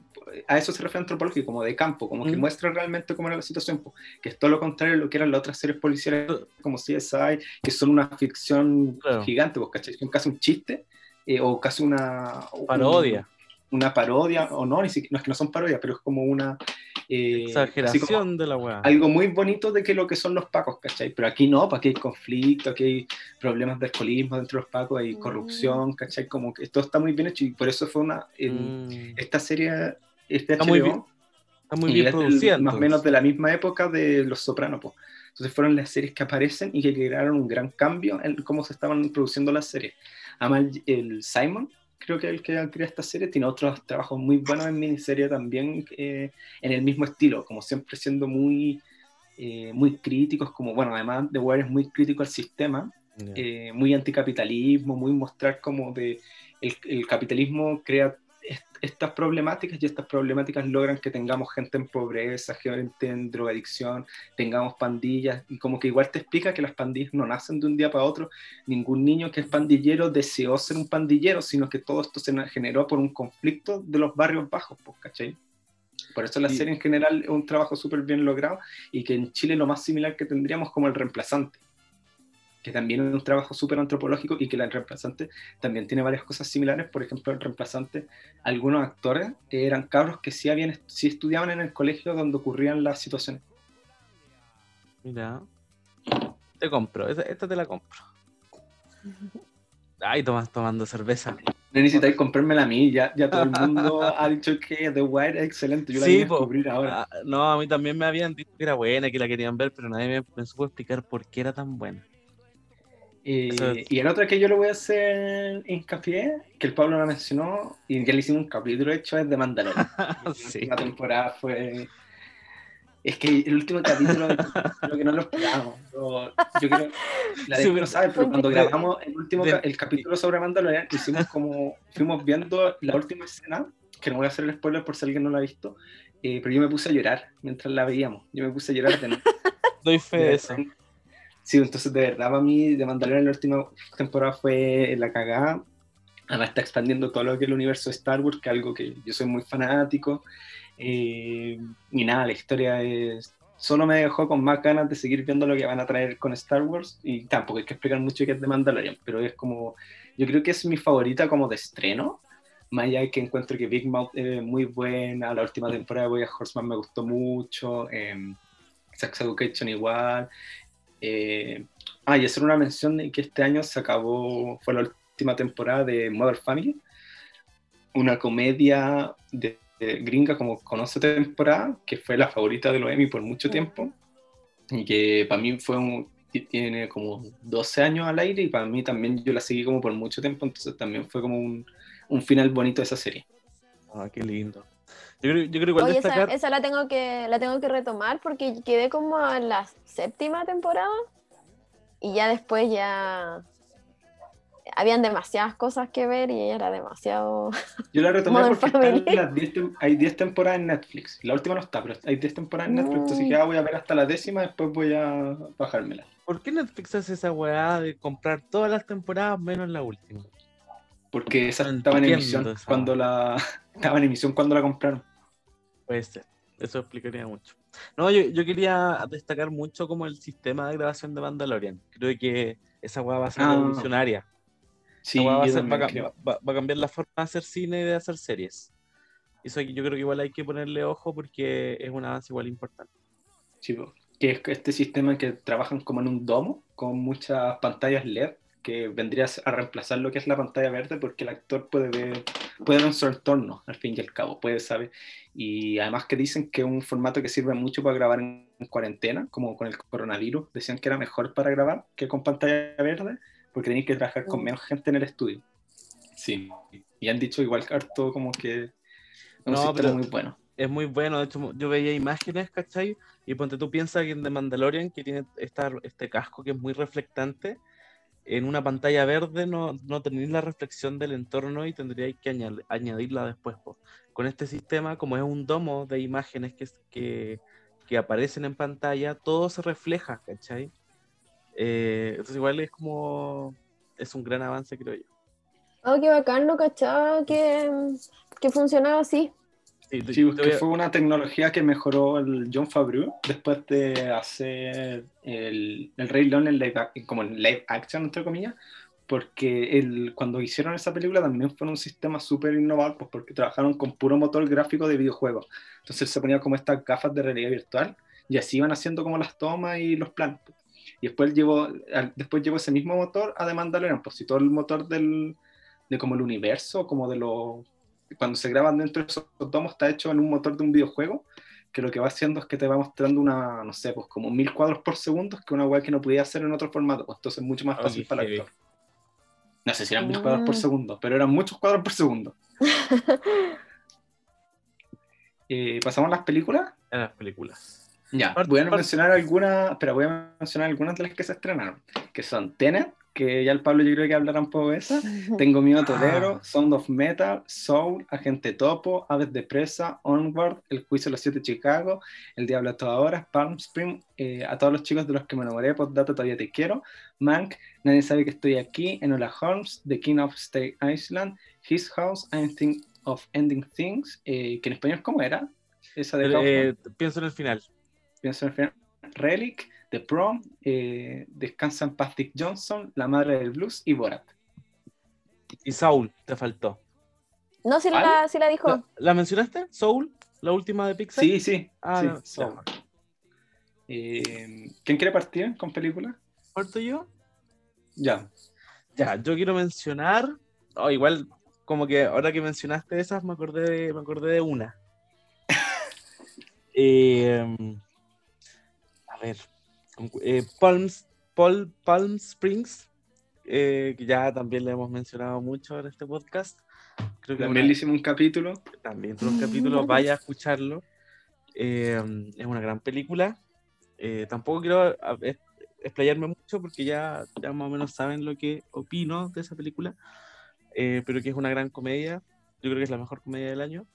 a eso se refiere antropológico, como de campo, como que Mm. muestra realmente cómo era la situación, po, que es todo lo contrario de lo que eran las otras series policiales como CSI, que son una ficción Claro. gigante, pues, ¿cachai? Son casi un chiste, eh, o casi una... un- Parodia. Una parodia, o no, ni siquiera, no es que no son parodias, pero es como una... eh, como Exageración de la weá. algo muy bonito de que lo que son los pacos, ¿cachai? Pero aquí no, aquí hay conflicto, aquí hay problemas de alcoholismo dentro de los pacos, hay Mm. corrupción, ¿cachai? Como que esto está muy bien hecho y por eso fue una... en- Mm, Esta serie, este Está muy bien Está muy bien producida. más o menos de la misma época de Los Sopranos, po. Entonces fueron las series que aparecen y que crearon un gran cambio en cómo se estaban produciendo las series. Además, el Simon, creo que el que crea esta serie, tiene otros trabajos muy buenos en miniserie también, eh, en el mismo estilo, como siempre siendo muy, eh, muy críticos, como, bueno, además de Wire es muy crítico al sistema, Ya. eh, muy anticapitalismo, muy mostrar cómo de el, el capitalismo crea estas problemáticas y estas problemáticas logran que tengamos gente en pobreza, gente en drogadicción, tengamos pandillas y como que igual te explica que las pandillas no nacen de un día para otro, ningún niño que es pandillero deseó ser un pandillero, sino que todo esto se generó por un conflicto de los barrios bajos, pues, ¿cachai? Por eso la serie en general es un trabajo súper bien logrado y que en Chile lo más similar que tendríamos como el reemplazante que también es un trabajo súper antropológico y que la reemplazante también tiene varias cosas similares. Por ejemplo, el reemplazante, algunos actores eran cabros que sí, habían, sí estudiaban en el colegio donde ocurrían las situaciones. Mira. Te compro. Esta, esta te la compro. Ay, tomas tomando cerveza. No necesitáis comprármela a mí, ya, ya todo el mundo ha dicho que The Wire es excelente. Yo la Sí, voy a po. descubrir ahora. Ah, no, a mí también me habían dicho que era buena, que la querían ver, pero nadie me, me supo explicar por qué era tan buena. Eh, eso- y el otro que yo le voy a hacer hincapié, que el Pablo la mencionó, y ya le hicimos un capítulo de hecho, es de Mandalorian. sí. La temporada fue. Es que el último capítulo, creo que no lo esperábamos. Yo, yo creo, la Sí, gente pero- no sabe, pero cuando de- grabamos el último de- el capítulo sobre Mandalorian, hicimos como. Fuimos viendo la última escena, que no voy a hacer el spoiler por si alguien no la ha visto, eh, pero yo me puse a llorar mientras la veíamos. Yo me puse a llorar de nuevo. Doy fe de eso. Sí, entonces de verdad para mí de Mandalorian la última temporada fue la cagada. Además está expandiendo todo lo que es el universo de Star Wars, que es algo que yo soy muy fanático. Eh, y nada, la historia es... Solo me dejó con más ganas de seguir viendo lo que van a traer con Star Wars. Y tampoco hay que explicar mucho qué es de Mandalorian, pero es como... Yo creo que es mi favorita como de estreno. Más allá de que encuentro que Big Mouth es muy buena. La última temporada de Boya Horseman me gustó mucho. Eh, Sex Education igual. Eh, ah, y hacer una mención de que este año se acabó, fue la última temporada de Mother Family, una comedia de, de gringa como con 11 temporadas, que fue la favorita de los Emmy por mucho tiempo, y que para mí fue un, tiene como 12 años al aire, y para mí también yo la seguí como por mucho tiempo, entonces también fue como un, un final bonito de esa serie. Ah, qué lindo. Yo creo, yo creo igual Oye, esa, destacar. esa la tengo que la tengo que retomar porque quedé como en la séptima temporada y ya después ya habían demasiadas cosas que ver y ella era demasiado Yo la retomé porque están Family. las 10 tem- hay 10 temporadas en Netflix. La última no está, pero hay 10 temporadas en Netflix. Entonces Mm. dije, ah, voy a ver hasta la décima, después voy a bajármela. ¿Por qué Netflix hace esa weá de comprar todas las temporadas menos la última? Porque esa estaba en emisión cuando la estaba en emisión cuando la compraron. Puede ser. Eso explicaría mucho. No, yo, yo quería destacar mucho como el sistema de grabación de Mandalorian. Creo que esa weá va a ser Ah. revolucionaria. Sí, va, a ser- va va- va a cambiar la forma de hacer cine y de hacer series. Eso yo creo que igual hay que ponerle ojo porque es un avance igual importante. Sí, que es este sistema que trabajan como en un domo con muchas pantallas LED que vendría a reemplazar lo que es la pantalla verde porque el actor puede ver, puede ver su entorno al fin y al cabo, puede saber. Y además que dicen que es un formato que sirve mucho para grabar en, en cuarentena, como con el coronavirus, decían que era mejor para grabar que con pantalla verde porque tenéis que trabajar con Mm. menos gente en el estudio. Sí, y han dicho igual que harto como que es un No, pero- muy bueno. Es muy bueno, de hecho yo veía imágenes, ¿cachai? Y ponte tú piensas que en The Mandalorian, que tiene esta, este casco que es muy reflectante, en una pantalla verde no, no tenéis la reflexión del entorno y tendríais que añad- añadirla después. Con este sistema, como es un domo de imágenes que, que, que aparecen en pantalla, todo se refleja, ¿cachai? Eh, entonces igual es como, es un gran avance, creo yo. Oh, qué bacán, no cachaba que, que funcionaba así. Sí, a- fue una tecnología que mejoró el John Favreau después de hacer el, el Rey León en live, como en live action, entre comillas, porque el, cuando hicieron esa película también fue un sistema súper innovador, pues porque trabajaron con puro motor gráfico de videojuegos. Entonces se ponía como estas gafas de realidad virtual y así iban haciendo como las tomas y los planos. pues. Y después llevó, después llevó ese mismo motor a The Mandalorian, pues si todo el motor del, de como el universo, como de los cuando se graban dentro de esos tomos está hecho en un motor de un videojuego que lo que va haciendo es que te va mostrando una, no sé, pues como mil cuadros por segundo, que una web que no podía hacer en otro formato, pues entonces es mucho más Oh, fácil para el actor. No sé si eran mil cuadros por segundo, pero eran muchos cuadros por segundo. Eh, ¿Pasamos a las películas? en las películas. Ya, voy a mencionar algunas, pero voy a mencionar algunas de las que se estrenaron, que son Tenet, que ya el Pablo yo creo que hablará un poco de esa, Tengo miedo Tolero, Ah. Sound of Metal, Soul, Agente Topo, Aves de Presa, Onward, El Juicio de los Siete de Chicago, El Diablo a todas horas, Palm Spring, eh, A todos los chicos de los que me enamoré, Postdata Todavía Te Quiero, Mank, Nadie sabe que estoy aquí, Enola Holmes, The King of Stay Island, His House, I'm Think of Ending Things, eh, que en español ¿cómo era? Esa de. Eh, pienso en el final. Pienso en el final. Relic, The Prom, eh, Descansa en paz Dick Johnson, La Madre del Blues y Borat. Y Saul, te faltó. No, sí ¿Cuál? la, sí la dijo. ¿La, la mencionaste? ¿Soul? ¿La última de Pixar? Sí, sí. Ah, sí, no, Soul. ya. Eh, ¿Quién quiere partir con película? ¿Parto yo? Ya. Ya, yo quiero mencionar. oh, igual, como que ahora que mencionaste esas, me acordé de, me acordé de una. Eh, a ver. Eh, Palms, Paul, Palm Springs, eh, que ya también le hemos mencionado mucho en este podcast. Creo que También le hicimos un capítulo. también todos los capítulos, vaya a escucharlo. Eh, es una gran película. Eh, tampoco quiero explayarme mucho porque ya, ya más o menos saben lo que opino de esa película, eh, pero que es una gran comedia. Yo creo que es la mejor comedia del año.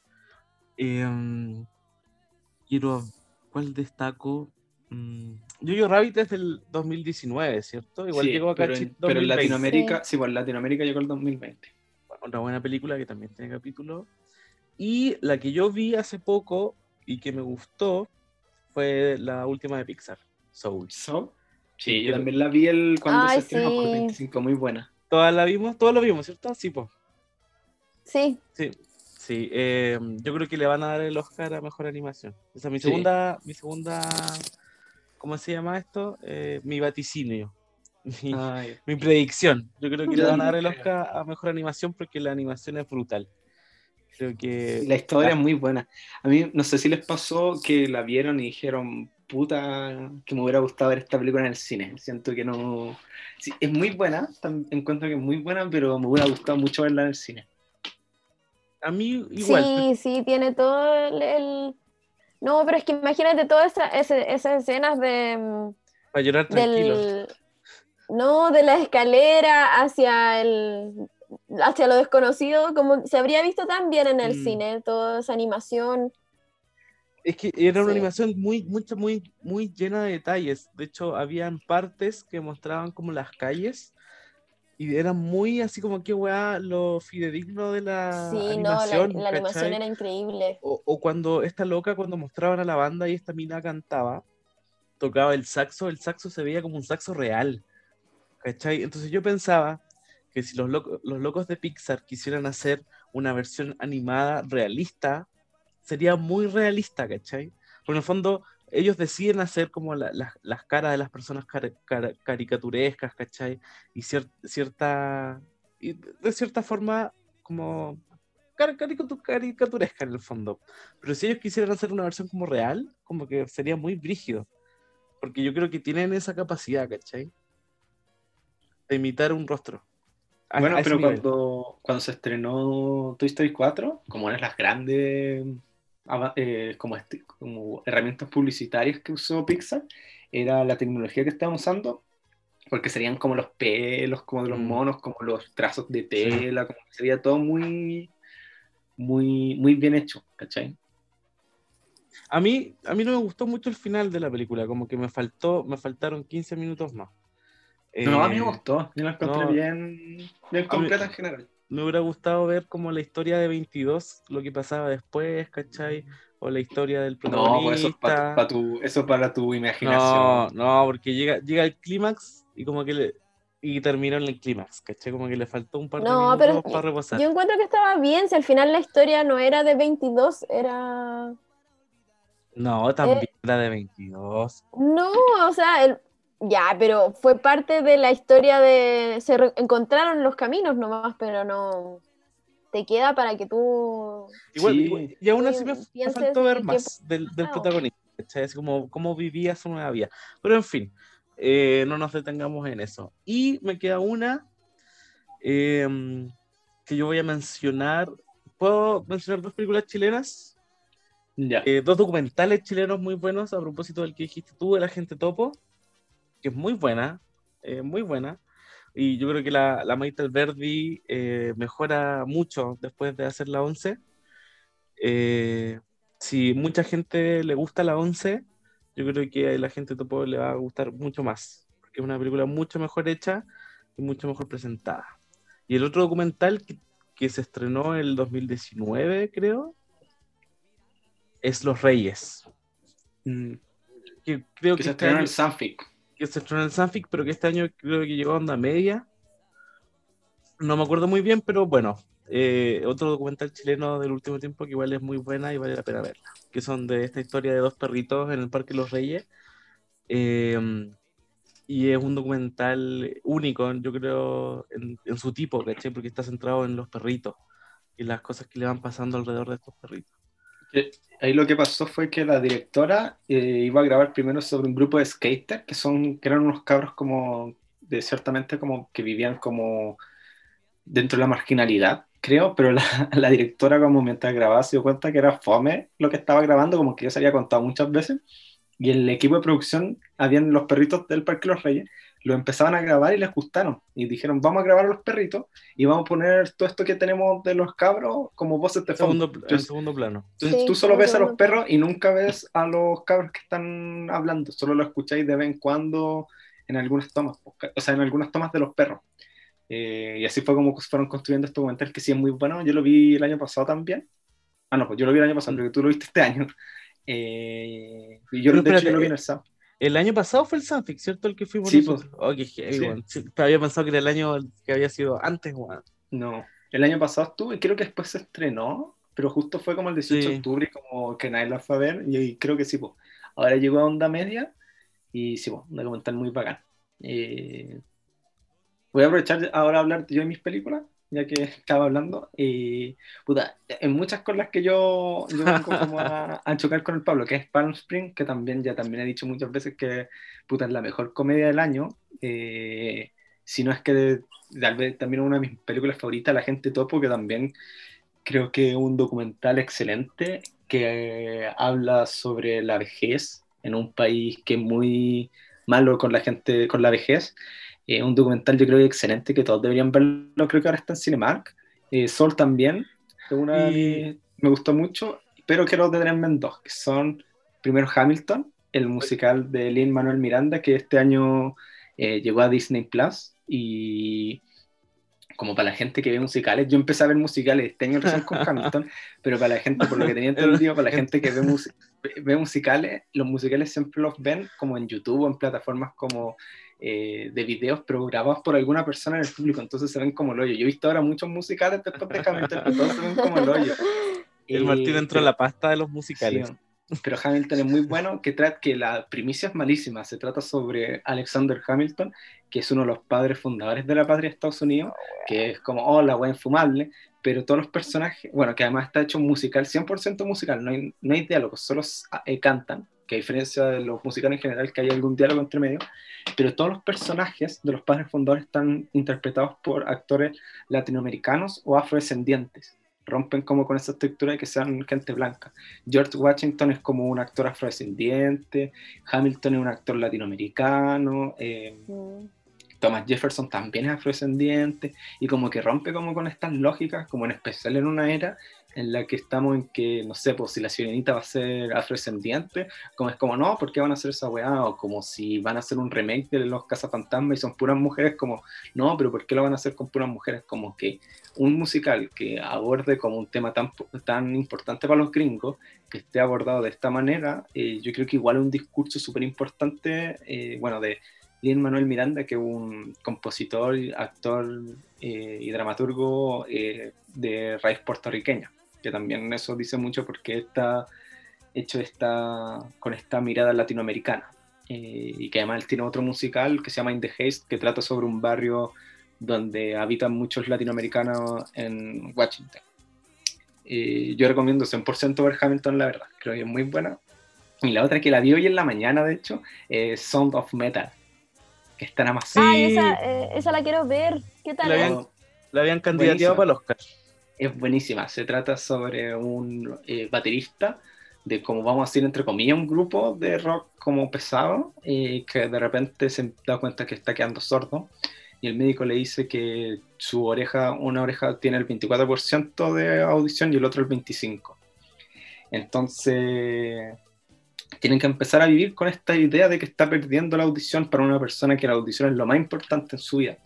Eh, quiero, ¿cuál destaco? Mm, Yo-Yo Rabbit es del 2019, ¿cierto? Igual Sí, llegó acá a pero, Chile en, pero en 2020. Latinoamérica, sí, pues en Latinoamérica llegó el 2020. Una buena película que también tiene capítulo. Y la que yo vi hace poco y que me gustó fue la última de Pixar, Soul. So, sí, yo también la vi el, cuando Ay, se estrenó por sí. 25, muy buena. ¿Todas la vimos? ¿Todos lo vimos, cierto? Sí, pues. Sí, Sí, sí. eh, yo creo que le van a dar el Oscar a Mejor Animación. Esa es mi Sí. segunda, mi segunda, ¿cómo se llama esto? Eh, mi vaticinio. Mi, predicción. Yo creo que le van a dar el. Oscar a Mejor Animación porque la animación es brutal. Creo que... la historia es muy buena. A mí, no sé si les pasó que la vieron y dijeron, puta, que me hubiera gustado ver esta película en el cine. Siento que no. Sí, es muy buena, encuentro que es muy buena, pero me hubiera gustado mucho verla en el cine. A mí igual. sí, sí, tiene todo el, el- No, pero es que imagínate todas esa- esas escenas de, mm, Para llorar tranquilo. del... No, de la escalera hacia el... hacia lo desconocido, como se habría visto tan bien en el Mm. cine, toda esa animación. Es que era una Sí. animación muy, mucha, muy, muy llena de detalles. De hecho, habían partes que mostraban como las calles y era muy así como que weá lo fidedigno de la sí, animación. no, la, la animación era increíble. O, o cuando esta loca, cuando mostraban a la banda y esta mina cantaba, tocaba el saxo, el saxo se veía como un saxo real. ¿Cachai? Entonces yo pensaba que si los, loco- los locos de Pixar quisieran hacer una versión animada realista, sería muy realista, ¿cachai? Porque en el fondo ellos deciden hacer como la- la- las caras de las personas cari- cara- caricaturescas, ¿cachai? Y cier- cierta, y de cierta forma como car- caricatu- caricaturesca en el fondo. Pero si ellos quisieran hacer una versión como real, como que sería muy brígido. Porque yo creo que tienen esa capacidad, ¿cachai? De imitar un rostro. A- bueno, a pero nivel. cuando, cuando se estrenó Toy Story 4, como eran las grandes eh, como, este- como herramientas publicitarias que usó Pixar, era la tecnología que estaban usando, porque serían como los pelos, como de los Mm. monos, como los trazos de tela, como que sería todo muy, muy, muy bien hecho, ¿cachai? A mí, a mí no me gustó mucho el final de la película, como que me faltó, me faltaron 15 minutos más. No, a mí Eh, me gustó, yo la encontré no. bien, bien completa en general. Me hubiera gustado ver como la historia de 22, lo que pasaba después, ¿cachai? O la historia del No, pues eso es protagonista. para tu, eso es para tu No, imaginación. no, porque llega, llega el clímax y como que le, y terminó en el clímax, ¿cachai? Como que le faltó un par de No, minutos pero para reposar. Yo encuentro que estaba bien, si al final la historia no era de 22, era... No, también era de 22. No, o sea, el- ya, pero fue parte de la historia de... Se re- encontraron los caminos nomás, pero no... Te queda para que tú... Igual, Sí. igual- y aún así me, me faltó ver que- más del, del pasado. protagonista. Así como cómo vivía su nueva vida. Pero en fin, eh, no nos detengamos en eso. Y me queda una eh, que yo voy a mencionar. ¿Puedo mencionar dos películas chilenas? Ya. Eh, dos documentales chilenos muy buenos a propósito del que dijiste tú, El Agente Topo, que es muy buena, eh, muy buena. Y yo creo que la, la Maite Alberdi eh, mejora mucho después de hacer la 11. Eh, si mucha gente le gusta la 11, yo creo que a El Agente Topo le va a gustar mucho más, porque es una película mucho mejor hecha y mucho mejor presentada. Y el otro documental que, que se estrenó en el 2019, creo, es Los Reyes. Mm, Que creo que que, se estrenó en el Sanfic. Que se estrenó en Sanfic, pero que este año creo que llegó a onda media. No me acuerdo muy bien, pero bueno, eh, otro documental chileno del último tiempo que igual es muy buena y vale la pena verla. Que son de esta historia de dos perritos en el Parque Los Reyes. Eh, y es un documental único, yo creo, en, en su tipo, ¿cachai? Porque está centrado en los perritos y las cosas que le van pasando alrededor de estos perritos. Ahí lo que pasó fue que la directora eh, iba a grabar primero sobre un grupo de skaters que son que eran unos cabros como de ciertamente como que vivían como dentro de la marginalidad, creo, pero la, la directora como mientras grababa se dio cuenta que era fome lo que estaba grabando, como que ya se había contado muchas veces, y el equipo de producción, habían los perritos del Parque Los Reyes, lo empezaban a grabar y les gustaron, y dijeron, vamos a grabar a los perritos, y vamos a poner todo esto que tenemos de los cabros como voces de fondo. Segundo, en segundo plano. Entonces Sí, tú solo ves a los perros y nunca ves a los cabros que están hablando, solo lo escucháis de vez en cuando en algunas tomas, o sea, en algunas tomas de los perros. Eh, y así fue como fueron construyendo este documental que sí es muy bueno. Yo lo vi el año pasado también. Ah, no, pues yo lo vi el año pasado, pero tú lo viste este año. Eh, y yo, Pero de hecho, yo lo vi eh, en el sábado. El año pasado fue el Sanfic, ¿cierto? El que fuimos Sí, nosotros. Oh, qué heavy, Sí. Sí, había pensado que era el año que había sido antes, weón. No, el año pasado estuvo y creo que después se estrenó, pero justo fue como el 18 Sí. de octubre, como que nadie la fue a ver, y, y creo que sí, pues. Ahora llegó a Onda Media y sí, pues, un documental muy bacán. Eh, voy a aprovechar ahora a hablar yo de mis películas, ya que estaba hablando. Y, puta, en muchas con las que yo, yo vengo como a, a chocar con el Pablo, que es Palm Spring, que también ya también he dicho muchas veces que puta, es la mejor comedia del año. Eh, si no es que tal vez también una de mis películas favoritas, La gente topo, que también creo que es un documental excelente que eh, habla sobre la vejez en un país que es muy malo con la gente, con la vejez. Eh, un documental yo creo que excelente, que todos deberían verlo, creo que ahora está en Cinemark. Eh, Sol también, que una Y- me gustó mucho, pero quiero detenerme en dos, que son primero Hamilton, el musical de Lin Manuel Miranda, que este año eh, llegó a Disney Plus y como para la gente que ve musicales, yo empecé a ver musicales este año recién con Hamilton, pero para la gente, por lo que tenía entendido, para la gente que ve, ve- ve musicales, los musicales siempre los ven como en YouTube o en plataformas como eh, de videos, pero grabados por alguna persona en el público, entonces se ven como el hoyo. Yo he visto ahora muchos musicales después de Hamilton, pero todos se ven como el hoyo. El Eh, Martín entró pero- la pasta de los musicales. Sí, pero Hamilton es muy bueno, que trata que la primicia es malísima. Se trata sobre Alexander Hamilton, que es uno de los padres fundadores de la patria de Estados Unidos, que es como, oh, la wea infumable, pero todos los personajes, bueno, que además está hecho musical, 100% musical, no hay, no hay diálogos, solo eh, cantan, que a diferencia de los musicales en general, que hay algún diálogo entre medio, pero todos los personajes de los padres fundadores están interpretados por actores latinoamericanos o afrodescendientes. Rompen como con esa estructura de que sean gente blanca. George Washington es como un actor afrodescendiente, Hamilton es un actor latinoamericano, eh, Mm. Thomas Jefferson también es afrodescendiente, y como que rompe como con estas lógicas, como en especial en una era en la que estamos en que, no sé, pues si la sirenita va a ser afrodescendiente, como es como, no, ¿por qué van a hacer esa weá? O como si van a hacer un remake de Los Cazafantasmas y son puras mujeres, como, no, pero ¿por qué lo van a hacer con puras mujeres? Como que un musical que aborde como un tema tan, tan importante para los gringos, que esté abordado de esta manera, eh, yo creo que igual es un discurso súper importante, eh, bueno, de Lin Manuel Miranda, que es un compositor, actor eh, y dramaturgo de raíz puertorriqueña que también eso dice mucho porque está hecho esta, con esta mirada latinoamericana. Eh, y que además tiene otro musical que se llama In the Haste, que trata sobre un barrio donde habitan muchos latinoamericanos en Washington. Eh, yo recomiendo 100% ver Hamilton, la verdad, creo que es muy buena. Y la otra que la vi hoy en la mañana, de hecho, es Sound of Metal, que está en Amazon. Ah, esa, eh, esa la quiero ver. ¿Qué tal? La habían, la habían candidateado para el Oscar es buenísima. Se trata sobre un eh, baterista de cómo vamos a decir entre comillas un grupo de rock como pesado y que de repente se da cuenta que está quedando sordo y el médico le dice que su oreja, una oreja tiene el 24% de audición y el otro el 25%. Entonces tienen que empezar a vivir con esta idea de que está perdiendo la audición para una persona que la audición es lo más importante en su vida.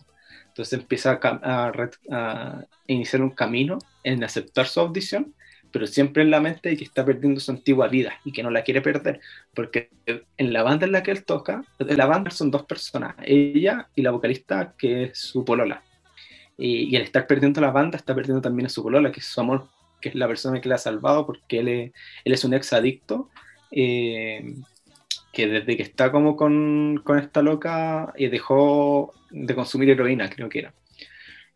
Entonces empieza a, iniciar un camino en aceptar su audición, pero siempre en la mente de que está perdiendo su antigua vida y que no la quiere perder, porque en la banda en la que él toca, la banda son dos personas, ella y la vocalista que es su polola. Y, al estar perdiendo la banda, está perdiendo también a su polola, que es su amor, que es la persona que le ha salvado, porque él es, él es un ex adicto. Eh, que desde que está como con, con esta loca y eh, dejó de consumir heroína, creo que era.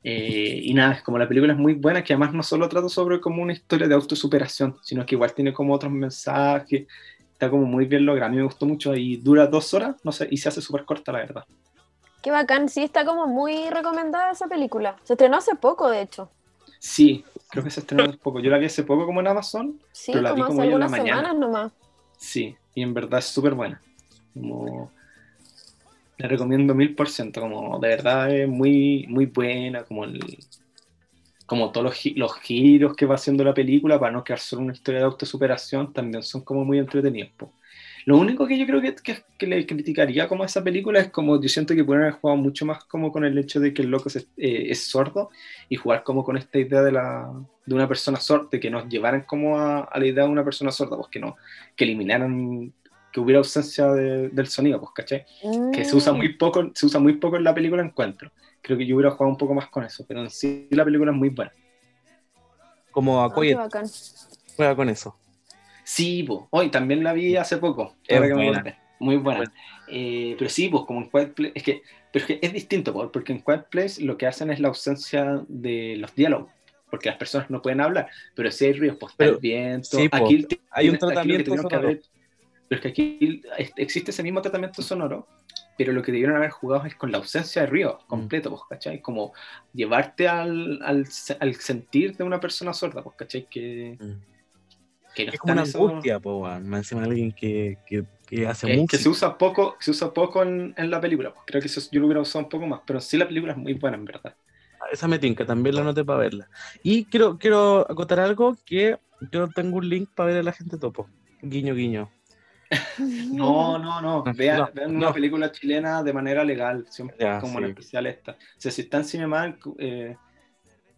Eh, y nada, es como la película es muy buena, que además no solo trata sobre como una historia de autosuperación, sino que igual tiene como otros mensajes, está como muy bien logrado, a mí me gustó mucho y dura dos horas, no sé, y se hace súper corta, la verdad. Qué bacán, sí, está como muy recomendada esa película. Se estrenó hace poco, de hecho. Sí, creo que se estrenó hace poco. Yo la vi hace poco como en Amazon, sí, pero la vi como hace en la mañana. nomás. Sí, y en verdad es súper buena. Como, la recomiendo mil por ciento, como de verdad es muy, muy buena, como el, como todos los, los, giros que va haciendo la película para no quedar solo una historia de autosuperación, también son como muy entretenidos. Lo único que yo creo que, que, le criticaría como a esa película es como yo siento que pueden haber jugado mucho más como con el hecho de que el loco es, eh, es sordo y jugar como con esta idea de, la, de una persona sorda, que nos llevaran como a, la idea de una persona sorda, pues que no, que eliminaran que hubiera ausencia del sonido, pues, ¿cachai? Que se usa muy poco, se usa muy poco en la película Encuentro. Creo que yo hubiera jugado un poco más con eso, pero en sí la película es muy buena. Como a ah, juega con eso. Sí, pues, hoy también la vi hace poco. Es buena. Muy buena. Eh, pero sí, pues como en Quiet Place, es que, pero es que es distinto, porque en Quiet Place lo que hacen es la ausencia de los diálogos, porque las personas no pueden hablar, pero si hay ruidos, pues está el viento. aquí hay un tratamiento sonoro. pero es que aquí existe ese mismo tratamiento sonoro, pero lo que debieron haber jugado es con la ausencia de ruido mm. completo, pues, ¿cachai? Como llevarte al, al, al, sentir de una persona sorda, pues, ¿cachai? Que... Mm es como una angustia, po, me encima alguien que, que, hace mucho. Que se usa poco, se usa poco en, en la película. Pues. Creo que eso yo lo hubiera usado un poco más, pero sí la película es muy buena, en verdad. Ah, esa me tinca, también la noté para verla. Y quiero, quiero acotar algo que yo tengo un link para ver a la gente topo. Guiño, guiño. no, no, no. Vean, una película chilena de manera legal, como en especial esta. O sea, si está en Cinemark, eh,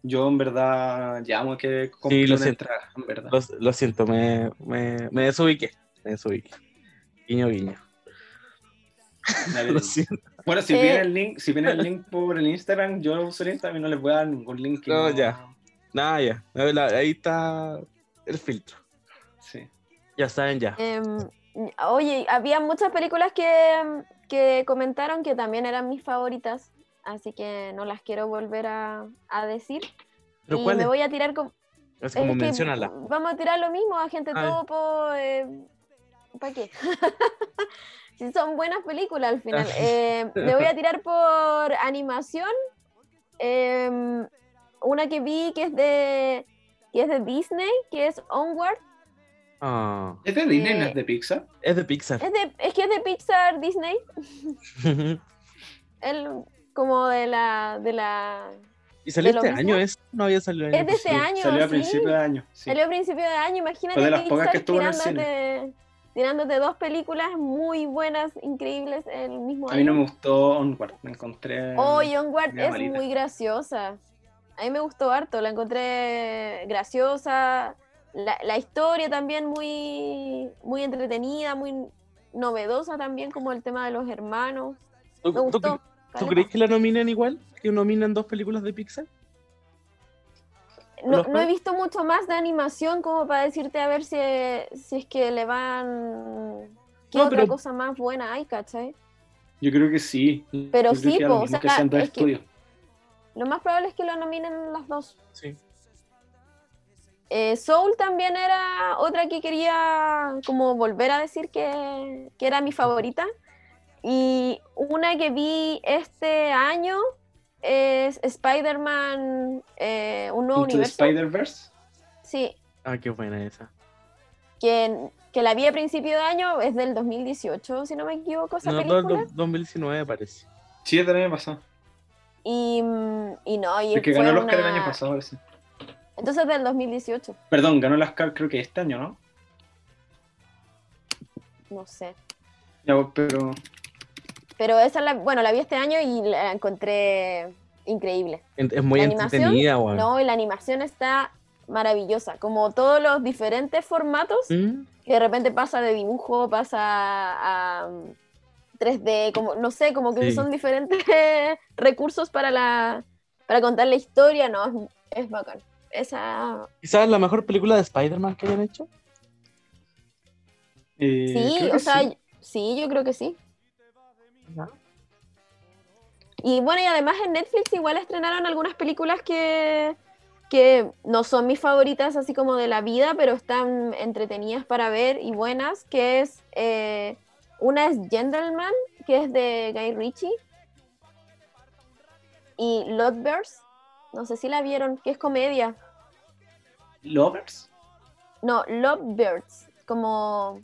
yo en verdad llamo que sí, lo siento, en verdad. Lo, siento, me, me, me, desubiqué. Me desubiqué. Guiño, guiño. bueno, si viene el link, si viene el link por el Instagram, yo uso el Instagram y no les voy a dar ningún link. No, ya. Nada, ya. Ahí está el filtro. Sí. Ya saben, ya. Em, oye, había muchas películas que, que comentaron que también eran mis favoritas así que no las quiero volver a, decir. ¿Pero y me voy a tirar con... Es como mencionarla. Vamos a tirar lo mismo, a gente ah. topo. Eh, ¿Para qué? si son buenas películas al final. Eh, me voy a tirar por animación. Em, una que vi que es de que es de Disney, que es Onward. Ah. ¿Es de Disney, no es de Pixar? Es de Pixar. Es, de, es que es de Pixar, Disney. El, como de la, de la ¿Y salió ¿De lo este mismo? año eso? No había salido el Es año de este año, Salió a sí. principio de año. sí. Salió a principio de año, imagínate Fue de las Pixar pocas que estuvo en el tirándote, tirándote dos películas muy buenas, increíbles el mismo A mí no año. me gustó Onward, me encontré. Oh, Onward media es malita. muy graciosa. A mí me gustó harto, la encontré graciosa. La, la historia también muy, muy entretenida, muy novedosa también, como el tema de los hermanos. ¿Tú, Me gustó. Tú crees que la nominen igual? ¿Que nominan dos películas de Pixar? No, he visto mucho más de animación como para decirte a ver si, si es que le van... ¿Qué No, otra pero- cosa más buena hay, cachai? Yo creo que sí. Pero Yo sí, po, o sea, que sean dos es que- estudios. Lo más probable es que lo nominen las dos. Sí. Eh, Soul también era otra que quería como volver a decir que, que era mi favorita. Y una que vi este año es Spider-Man, eh, un nuevo Into universo. Spider-Verse. Sí, Ah, qué buena esa. que, que la vi a principio de año, es del 2018, si no me equivoco, esa No, el película. do- 2019 parece. Sí, es del año pasado. Y, y no, y Es que fue ganó el Oscar el una- año pasado, parece. Entonces del 2018, Perdón, ganó el Oscar creo que este año, ¿no? no sé. Ya, pero Pero esa, la, bueno, la vi este año y la encontré increíble. Es muy La entretenida. No, y la animación está maravillosa. Como todos los diferentes formatos, ¿Mm? que de repente pasa de dibujo, pasa a, a, mm, 3D, como, no sé, como que Sí. son diferentes recursos para la para contar la historia, no, es, es bacán. Esa Quizás la mejor película de Spider-Man que hayan hecho. eh, sí, o sea, sí. sí. yo creo que sí. Y bueno, y además en Netflix igual estrenaron algunas películas que, que no son mis favoritas así como de la vida, pero están entretenidas para ver y buenas, que es, eh, una es Gentleman, que es de Guy Ritchie, y Lovebirds, no sé si la vieron, que es comedia. Lovers. No, Lovebirds, como,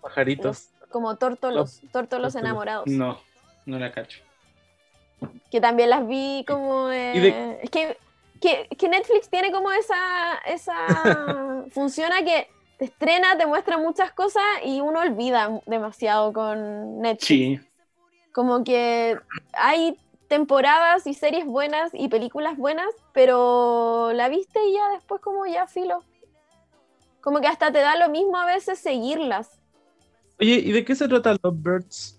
Pajaritos. Como tórtolos, tórtolos enamorados. No, no la cacho. que también las vi como de- Es que, que, que Netflix tiene como esa, esa funciona que te estrena, te muestra muchas cosas y uno olvida demasiado con Netflix. Sí, Como que hay temporadas y series buenas y películas buenas, pero la viste y ya después como ya filo. Como que hasta te da lo mismo a veces seguirlas. Oye, ¿y de qué se trata Lovebirds?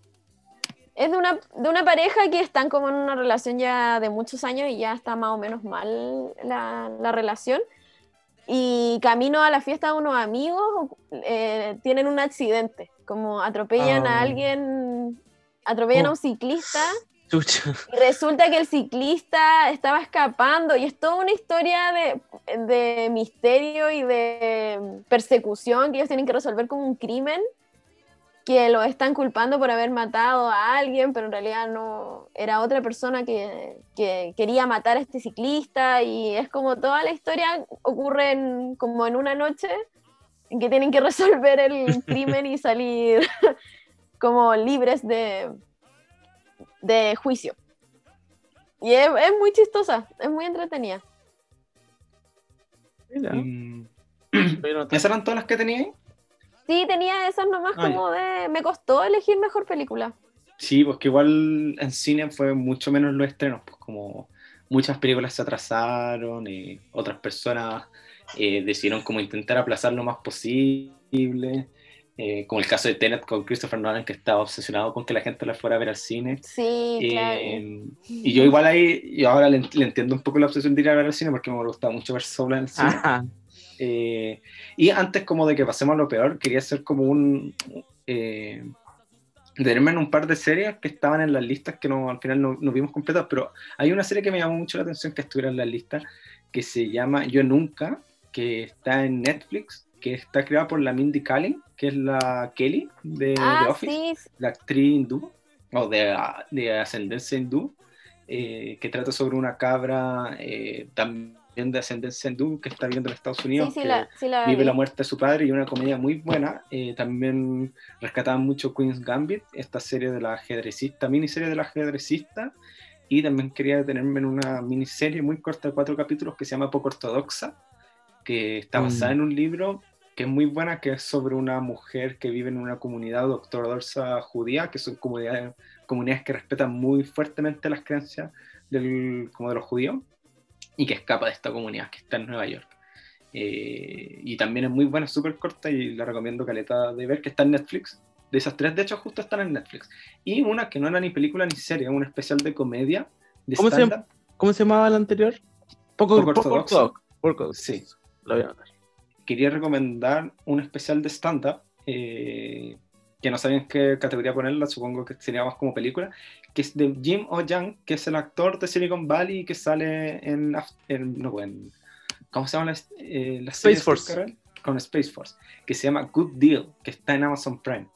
Es de una, de una pareja que están como en una relación ya de muchos años y ya está más o menos mal la, la relación. Y camino a la fiesta de unos amigos eh, tienen un accidente, como atropellan a Ah. alguien, atropellan a Oh. un ciclista Chucha. y resulta que el ciclista estaba escapando y es toda una historia de, de misterio y de persecución que ellos tienen que resolver como un crimen que lo están culpando por haber matado a alguien, pero en realidad no era otra persona que, que quería matar a este ciclista y es como toda la historia ocurre en- como en una noche en que tienen que resolver el crimen y salir como libres de, de juicio. Y es, es muy chistosa, es muy entretenida. Mira, ¿Esas eran todas las que tenía ahí? Sí, tenía esas nomás Ah, como de... Me costó elegir mejor película. Sí, pues que igual en cine fue mucho menos los estrenos, pues como muchas películas se atrasaron y otras personas eh, decidieron como intentar aplazar lo más posible, eh, como el caso de Tenet con Christopher Nolan que estaba obsesionado con que la gente la fuera a ver al cine. Sí, claro. Eh, y yo igual ahí, y ahora le, le entiendo un poco la obsesión de ir a ver al cine porque me gusta mucho ver sola en el cine. Ajá. Eh, y antes como de que pasemos a lo peor, quería hacer como un... Eh, en un par de series que estaban en las listas que no, al final no, no vimos completas, pero hay una serie que me llamó mucho la atención que estuviera en la lista, que se llama Yo Nunca, que está en Netflix, que está creada por la Mindy Kaling, que es la Kelly de The ah, Office, sí, la actriz hindú, o de, de ascendencia hindú, eh, que trata sobre una cabra eh, también de ascendencia hindú que está viviendo en Estados Unidos. sí, sí, que la, sí la vive vi. la muerte de su padre y una comedia muy buena. Eh, también rescataban mucho Queen's Gambit, esta serie de la ajedrecista, miniserie de la ajedrecista, Y también quería detenerme en una miniserie muy corta de cuatro capítulos que se llama Poco Ortodoxa, que está basada Mm. en un libro que es muy buena, que es sobre una mujer que vive en una comunidad ortodoxa judía, que son comunidades, comunidades que respetan muy fuertemente las creencias del, como de los judíos, y que escapa de esta comunidad que está en Nueva York. Eh, y también es muy buena, súper corta y la recomiendo caleta de ver, que está en Netflix. De esas tres, de hecho, justo están en Netflix. Y una que no era ni película ni serie, un especial de comedia, de ¿Cómo se. ¿Cómo se llamaba la anterior? Poco, Poco poco ortodoxo. Poco- Sí. Lo voy a anotar. quería recomendar un especial de stand-up, eh, que no sabía en qué categoría ponerla, supongo que sería más como película, que es de Jim O'Young, que es el actor de Silicon Valley que sale en, en- no, en- ¿cómo se llama la, eh, la Space Force. Carol? Con Space Force, que se llama Good Deal, que está en Amazon Prime,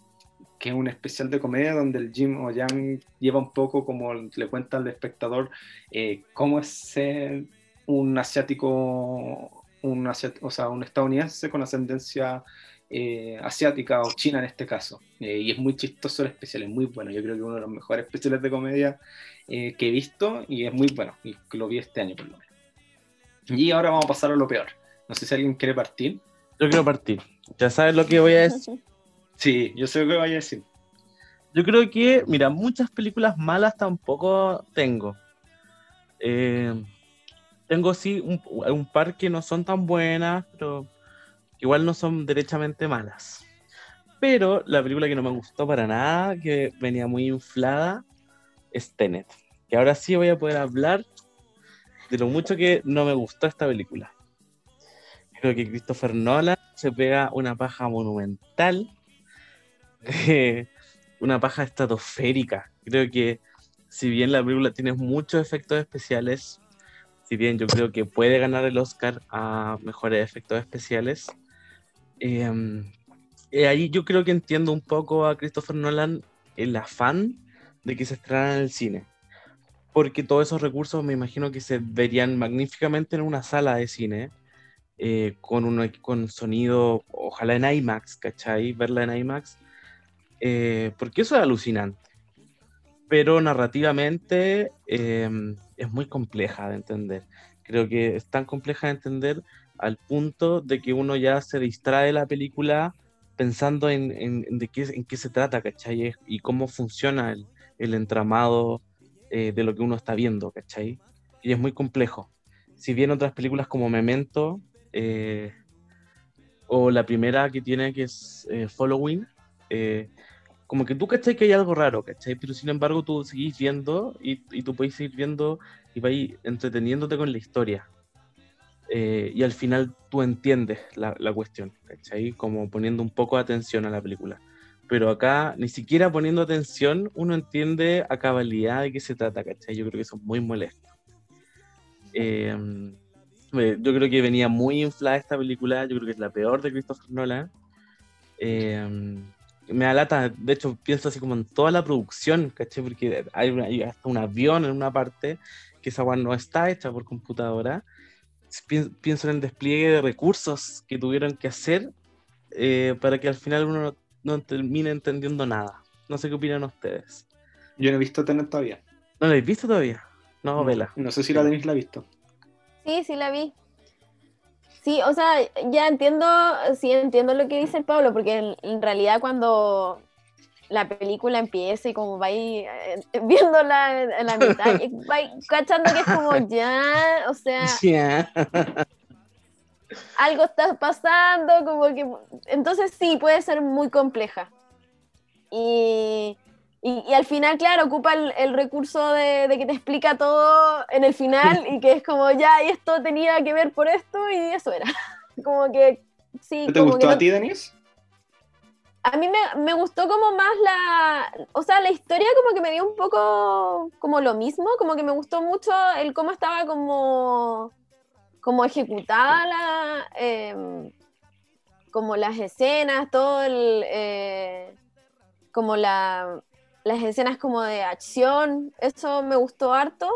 que es un especial de comedia donde el Jim O'Young lleva un poco como le cuenta al espectador eh, cómo es ser un asiático, un asiat- o sea, un estadounidense con ascendencia eh, asiática o china en este caso. Eh, y es muy chistoso el especial, es muy bueno. Yo creo que uno de los mejores especiales de comedia eh, que he visto y es muy bueno. Y lo vi este año por lo menos. Y ahora vamos a pasar a lo peor. No sé si alguien quiere partir. Yo quiero partir. Ya sabes lo que voy a decir. Sí, yo sé lo que vaya a decir. Yo creo que, mira, muchas películas malas tampoco tengo. Eh, tengo sí un, un par que no son tan buenas, pero igual no son derechamente malas. Pero la película que no me gustó para nada, que venía muy inflada, es Tenet. Que ahora sí voy a poder hablar de lo mucho que no me gustó esta película. Creo que Christopher Nolan se pega una paja monumental. una paja estratosférica. Creo que si bien la película tiene muchos efectos especiales, si bien yo creo que puede ganar el Oscar a mejores efectos especiales, eh, eh, ahí yo creo que entiendo un poco a Christopher Nolan el afán de que se estrenara en el cine. Porque todos esos recursos me imagino que se verían magníficamente en una sala de cine, eh, con, un, con sonido, ojalá en IMAX, ¿cachai? Verla en IMAX eh, porque eso es alucinante. Pero narrativamente eh, es muy compleja de entender. Creo que es tan compleja de entender al punto de que uno ya se distrae de la película pensando en, en, de qué, en qué se trata, ¿cachai? Y cómo funciona el, el entramado eh, de lo que uno está viendo, ¿cachai? Y es muy complejo. Si bien otras películas como Memento, eh, o la primera que tiene que es eh, Following, como que tú cachai que hay algo raro, ¿cachai? Pero sin embargo tú seguís viendo y, y tú puedes seguir viendo y vas entreteniéndote con la historia. Eh, y al final tú entiendes la, la, cuestión, ¿cachai? Como poniendo un poco de atención a la película. Pero acá, ni siquiera poniendo atención, uno entiende a cabalidad de qué se trata, ¿cachai? Yo creo que eso es muy molesto. Eh, yo creo que venía muy inflada esta película, yo creo que es la peor de Christopher Nolan. Eh, me da lata, de hecho pienso así como en toda la producción, ¿caché? Porque hay, una, hay hasta un avión en una parte que esa no está hecha por computadora. Pienso en el despliegue de recursos que tuvieron que hacer eh, para que al final uno no, no, termine entendiendo nada. No sé qué opinan ustedes. Yo no he visto Tenet todavía. ¿No la habéis visto todavía? No, no vela. No sé si la tenéis la visto. Sí, sí la vi. Sí, o sea, ya entiendo, sí entiendo lo que dice el Pablo, porque en, en realidad cuando la película empieza y como vais eh, viéndola en, en, la mitad, vais cachando que es como ya, o sea, yeah. algo está pasando, como que, entonces sí, puede ser muy compleja. Y, y, y al final, claro, ocupa el, el recurso de, de, que te explica todo en el final y que es como ya, y esto tenía que ver por esto y eso era. Como que sí. ¿Te como gustó que no, a ti, Denise? A mí me, me, gustó como más la, o sea, la historia como que me dio un poco como lo mismo, como que me gustó mucho el cómo estaba como, como ejecutada la, eh, como las escenas, todo el, eh, como la, las escenas como de acción, eso me gustó harto,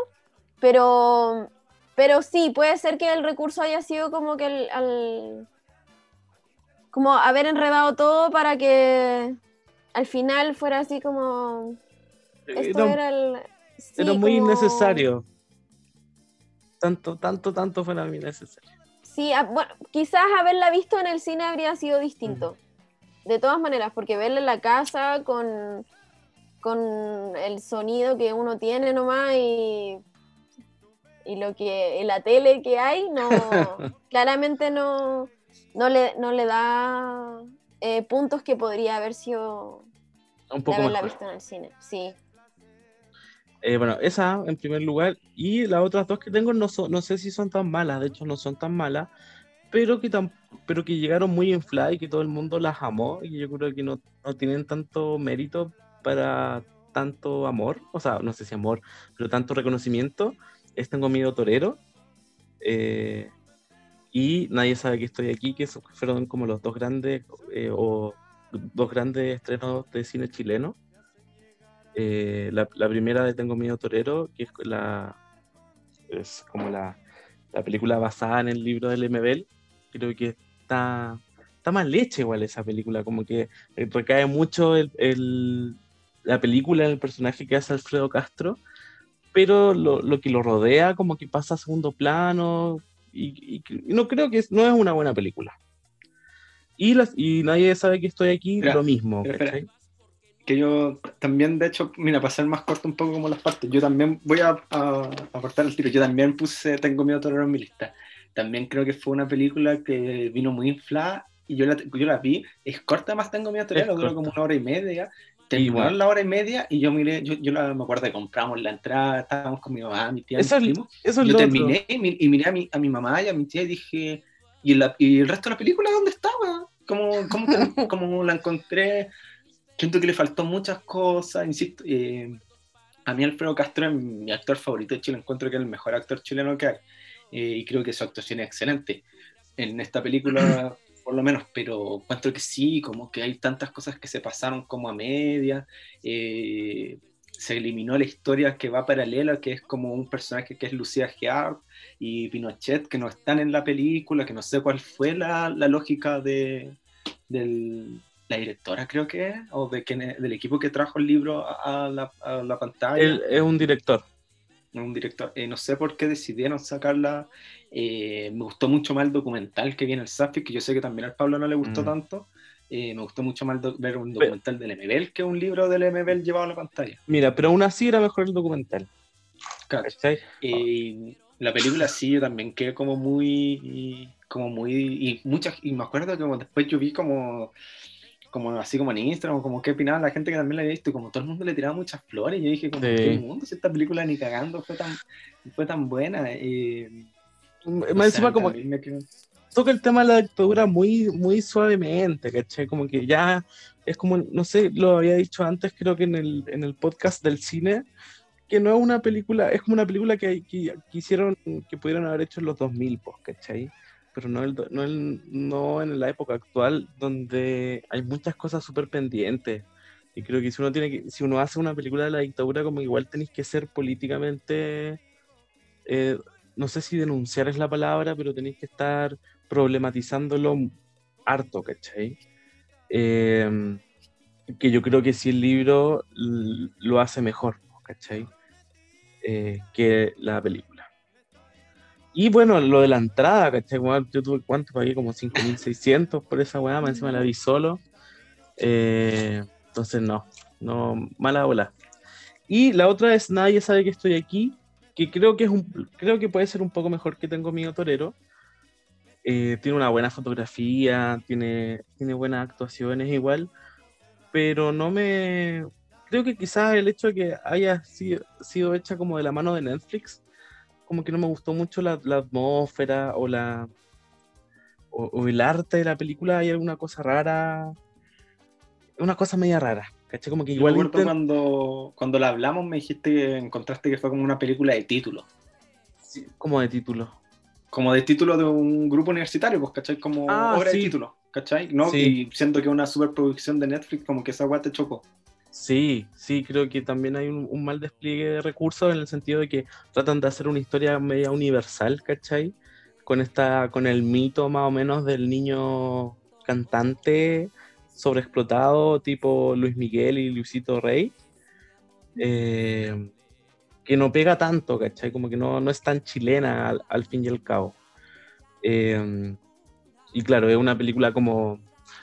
pero, pero sí, puede ser que el recurso haya sido como que el, al, como haber enredado todo para que al final fuera así como esto no, era el Sí, Era muy como- innecesario. Tanto, tanto, tanto fue muy necesario. Sí, ah, bueno, quizás haberla visto en el cine habría sido distinto. De todas maneras, porque verla en la casa con, con el sonido que uno tiene nomás y, y lo que en la tele que hay, no, claramente no, no, le, no le da eh, puntos que podría haber sido Un de poco haberla mejor. visto en el cine. Sí. Eh, bueno, esa en primer lugar. Y las otras dos que tengo no, son, no sé si son tan malas, de hecho no son tan malas, pero que, tam- pero que llegaron muy infladas y que todo el mundo las amó. Y yo creo que no, no tienen tanto mérito para tanto amor, o sea, no sé si amor, pero tanto reconocimiento. Es Tengo Miedo Torero. eh, y Nadie sabe que estoy aquí, que fueron como los dos grandes eh, o dos grandes estrenos de cine chileno. Eh, la, la primera de Tengo Miedo Torero, que es la es como la, la película basada en el libro del MBL. Creo que está, está mal hecha igual esa película, como que eh, recae mucho el, el- la película en el personaje que hace Alfredo Castro, pero lo, lo que lo rodea como que pasa a segundo plano y, y- no creo que es, no es una buena película. Y, las, y nadie sabe que estoy aquí, lo mismo. espera, que yo también, de hecho, mira, para ser más corto un poco como las partes, yo también voy a, a, a cortar el tiro, yo también puse Tengo miedo torero en mi lista. También creo que fue una película que vino muy inflada y yo la, yo la vi, es corta más Tengo miedo torero, Es duró corta. como una hora y media. Terminó Igual. la hora y media y yo miré, yo, yo la, me acuerdo que compramos la entrada, estábamos con mi mamá, mi tía, Eso mi es-. Eso es Yo terminé y, mi- y miré a mi, a mi mamá y a mi tía y dije, ¿y, la- y el resto de la película dónde estaba? ¿Cómo, cómo, cómo la encontré? Siento que le faltó muchas cosas, insisto. eh, a mí Alfredo Castro es mi actor favorito de Chile, encuentro que es el mejor actor chileno que hay. eh, y creo que su actuación es excelente en esta película, por lo menos, pero encuentro que sí, como que hay tantas cosas que se pasaron como a media. eh, se eliminó la historia que va paralela, que es como un personaje que es Lucía Geard y Pinochet, que no están en la película, que no sé cuál fue la, la lógica de del- la directora, creo que es, o de quien, del equipo que trajo el libro a la, a la pantalla Él es un director. Un director. Eh, no sé por qué decidieron sacarla. Eh, me gustó mucho más el documental que viene el Safi, que yo sé que también al Pablo no le gustó Mm. tanto. Eh, me gustó mucho más ver un documental del MBL que un libro del MBL llevado a la pantalla. Mira, pero aún así era mejor el documental. ¿cachai? Eh, la película sí, yo también quedé como muy, como muy, y muchas, y me acuerdo que después yo vi como, como así como en Instagram, como qué opinaba la gente que también la había visto, y como todo el mundo le tiraba muchas flores, y yo dije como, Sí. ¿qué mundo? Si esta película ni cagando fue tan, fue tan buena. eh, Más no sé, encima como me toca el tema de la dictadura muy, muy suavemente, ¿cachai? Como que ya es como, no sé, lo había dicho antes, creo que en el, en el podcast del cine, que no es una película, es como una película que, que, que hicieron, que pudieron haber hecho en los 2000, pues, ¿cachai? Pero no, el, no, el- no en la época actual, donde hay muchas cosas súper pendientes. Y creo que si uno tiene que, si uno hace una película de la dictadura, como igual tenéis que ser políticamente, eh, no sé si denunciar es la palabra, pero tenéis que estar problematizándolo harto, ¿cachai? Eh, que yo creo que si el libro lo hace mejor, ¿cachai? Eh, que la película. Y bueno, lo de la entrada, ¿cachai? Yo tuve, ¿cuánto pagué? Como 5.600 por esa weá, más encima la vi solo. Eh, entonces no, no, mala ola. Y la otra es Nadie sabe que estoy aquí, que creo que es un, creo que puede ser un poco mejor que Tengo Miedo Torero. Eh, tiene una buena fotografía, tiene, tiene buenas actuaciones igual, pero no me... Creo que quizás el hecho de que haya sido hecha como de la mano de Netflix, como que no me gustó mucho la, la atmósfera o la... O, o el arte de la película, hay alguna cosa rara, una cosa media rara, ¿cachai? Como que Yo igual... acuerdo intent- cuando, cuando la hablamos me dijiste que encontraste que fue como una película de título. sí, como de título. Como de título de un grupo universitario, pues, ¿cachai? Como Ah, obra sí. de título, ¿cachai? ¿No? Sí. Y siento que una superproducción de Netflix, como que esa weá te chocó. Sí, sí, creo que también hay un, mal despliegue de recursos en el sentido de que tratan de hacer una historia media universal, ¿cachai? Con esta, con el mito más o menos del niño cantante sobreexplotado, tipo Luis Miguel y Luisito Rey. Eh, que no pega tanto, ¿cachai? Como que no, no es tan chilena al, al fin y al cabo. Eh, y claro, es una película como...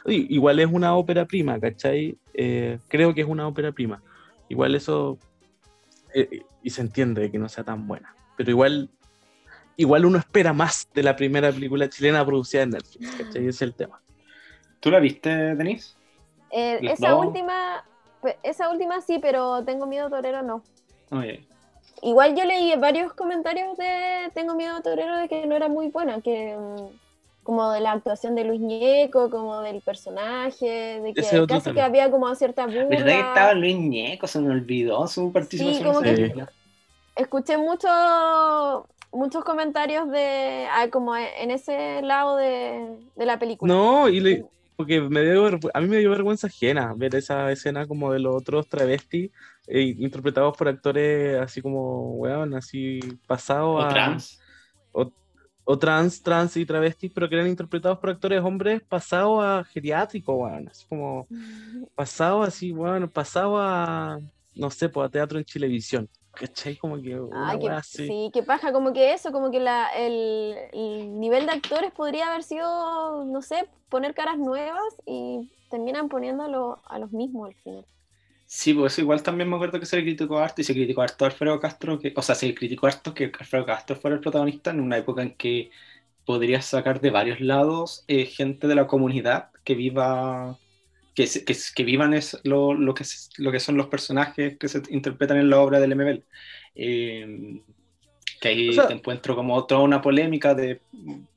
Igual es una ópera prima, ¿cachai? Eh, creo que es una ópera prima. Igual eso... eh, y se entiende que no sea tan buena. Pero igual... Igual uno espera más de la primera película chilena producida en Netflix, ¿cachai? Ese es el tema. ¿Tú la viste, Denise? Eh, esa dos. última, esa última sí, pero Tengo Miedo Torero no. Oye, Igual yo leí varios comentarios de Tengo Miedo Torero de que no era muy buena, que mm, como de la actuación de Luis Ñeco, como del personaje, de que Ese casi que había como cierta burla. ¿verdad que estaba Luis Ñeco? Se me olvidó su participación como en esa que-. Escuché mucho, muchos comentarios de ah, como en ese lado de, de la película. No, y le- porque me dio, a mí me dio vergüenza ajena ver esa escena como de los otros travestis eh, interpretados por actores así como, weón, así pasados O a... trans. o trans, trans y travestis, pero que eran interpretados por actores hombres pasados a geriátrico, weón. Así como pasados así, weón, pasados a, no sé, pues a teatro en Chilevisión. ¿Cachai? Como que Ah, que, así. sí, que paja, como que eso, como que la, el, el nivel de actores podría haber sido, no sé, poner caras nuevas y terminan poniéndolo a los mismos al final. Sí, pues igual también me acuerdo que se le criticó harto y se criticó harto a Alfredo Castro, que, o sea, se le criticó harto que Alfredo Castro fuera el protagonista en una época en que podrías sacar de varios lados eh, gente de la comunidad que viva, que, que, que vivan es lo, lo, que, lo que son los personajes que se interpretan en la obra del MBL. Eh, que ahí O sea- te encuentro como toda una polémica, de,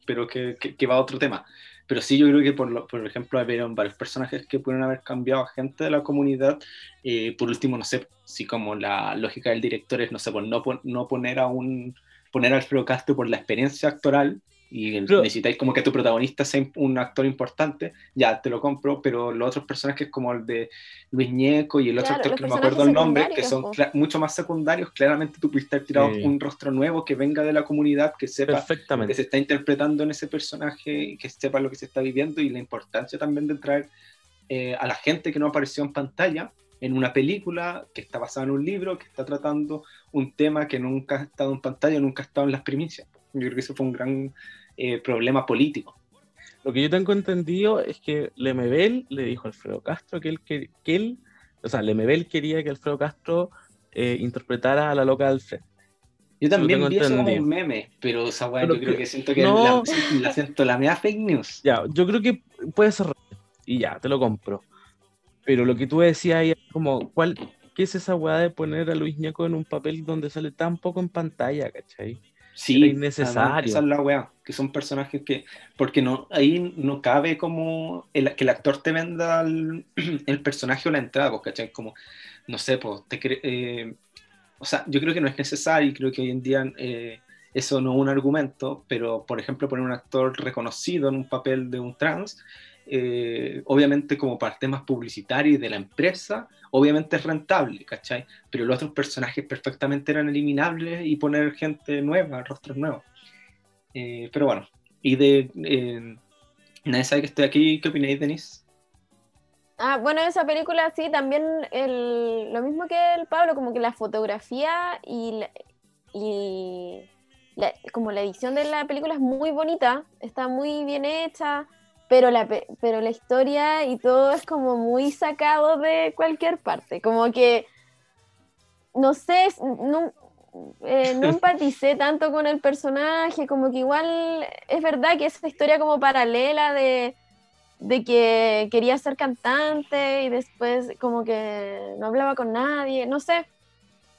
pero que, que, que va a otro tema. Pero sí, yo creo que, por, por ejemplo, hubieron varios personajes que pudieron haber cambiado a gente de la comunidad. Eh, por último, no sé, si como la lógica del director es, no sé, pues no, no poner a un poner a Alfredo Castro por la experiencia actoral y Pero- necesitáis como que tu protagonista sea un actor importante, ya te lo compro, pero los otros personajes como el de Luis Ñeco y el otro Claro, actor los que no me acuerdo el nombre, que son mucho más secundarios, claramente tú pudiste haber tirado Sí. un rostro nuevo que venga de la comunidad, que sepa que se está interpretando en ese personaje y que sepa lo que se está viviendo y la importancia también de traer eh, a la gente que no apareció en pantalla en una película que está basada en un libro que está tratando un tema que nunca ha estado en pantalla, nunca ha estado en las primicias. Yo creo que eso fue un gran eh, problema político. Lo que yo tengo entendido es que Lemebel le dijo a Alfredo Castro que él, que, que él o sea, Lemebel quería que Alfredo Castro eh, interpretara a la loca del frente. Yo también vi eso como un meme, pero esa weá Pero yo creo que- siento que no. la, la siento la mea fake news. Ya, yo creo que puede ser y ya, te lo compro. Pero lo que tú decías ahí es como, ¿cuál, ¿qué es esa weá de poner a Luis Ñeco en un papel donde sale tan poco en pantalla, cachai? Sí, Era innecesario. además, esa es la weá, que son personajes que, porque no, ahí no cabe como el, que el actor te venda el, el personaje o la entrada, pues, ¿cachai? Como, no sé, pues, te eh, o sea, yo creo que no es necesario y creo que hoy en día eh, eso no es un argumento, pero, por ejemplo, poner un actor reconocido en un papel de un trans, eh, obviamente como para temas publicitarios de la empresa, obviamente es rentable, ¿cachai? Pero los otros personajes perfectamente eran eliminables y poner gente nueva, rostros nuevos. Eh, pero bueno, y de... eh, nadie sabe que estoy aquí, ¿qué opináis, Denise? Ah, bueno, esa película sí, también el, lo mismo que el Pablo, como que la fotografía y la- como la edición de la película es muy bonita, está muy bien hecha, pero la, pe- pero la historia y todo es como muy sacado de cualquier parte, como que, no sé, no, eh, no empaticé tanto con el personaje, como que igual es verdad que esa historia como paralela de de que quería ser cantante y después como que no hablaba con nadie, no sé,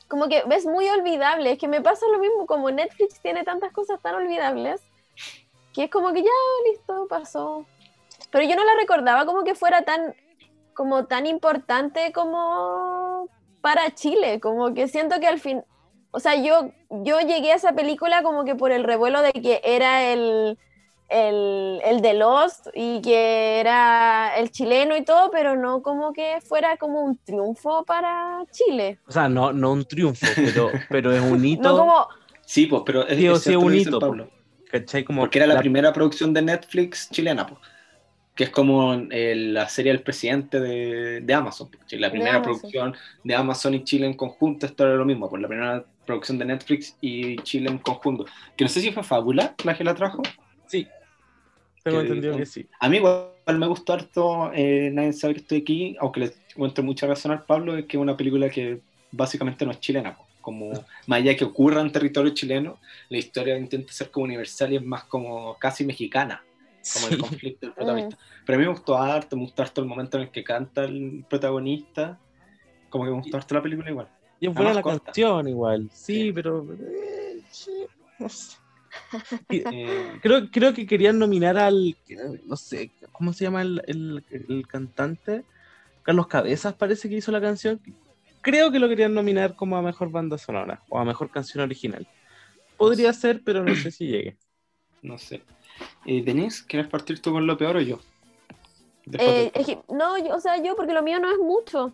como que ves muy olvidable, es que me pasa lo mismo, como Netflix tiene tantas cosas tan olvidables, que es como que ya, listo, pasó. Pero yo no la recordaba como que fuera tan, como tan importante como para Chile, como que siento que al fin, o sea, yo, yo llegué a esa película como que por el revuelo de que era el, el, el de Lost y que era el chileno y todo, pero no como que fuera como un triunfo para Chile. O sea, no, no un triunfo, pero, pero es un hito, No como, Sí, pues, pero es, Sí, es sí, un hito, Pablo, ¿cachai? Como porque era la, la- primera producción de Netflix chilena, pues. que es como eh, la serie del presidente de, de Amazon. La primera Amazon. producción de Amazon y Chile en conjunto, esto era lo mismo, por la primera producción de Netflix y Chile en conjunto. Que no sé si fue Fábula la que la trajo. Sí. Tengo entendido que sí. A mí igual me gustó harto eh, Nadie sabe que estoy aquí, aunque le encuentro mucha razón al Pablo, es que es una película que básicamente no es chilena. Como más allá que ocurra en territorio chileno, la historia intenta ser como universal y es más como casi mexicana, como el Sí. conflicto del protagonista. Pero a mí me gustó harto, me gustó harto el momento en el que canta el protagonista, como que me gustó harto la película igual. Y es buena la corta. canción igual. Sí, Sí. pero. eh, sí, no sé. Eh, Creo, creo que querían nominar al. No sé, ¿cómo se llama el, el- el cantante? Carlos Cabezas parece que hizo la canción. Creo que lo querían nominar como a mejor banda sonora o a mejor canción original. Podría ser, pero no sé si llegue. no sé. Eh, Denise, ¿quieres partir tú con lo peor o yo? Eh, del- es que- no, yo- o sea, yo, porque lo mío no es mucho.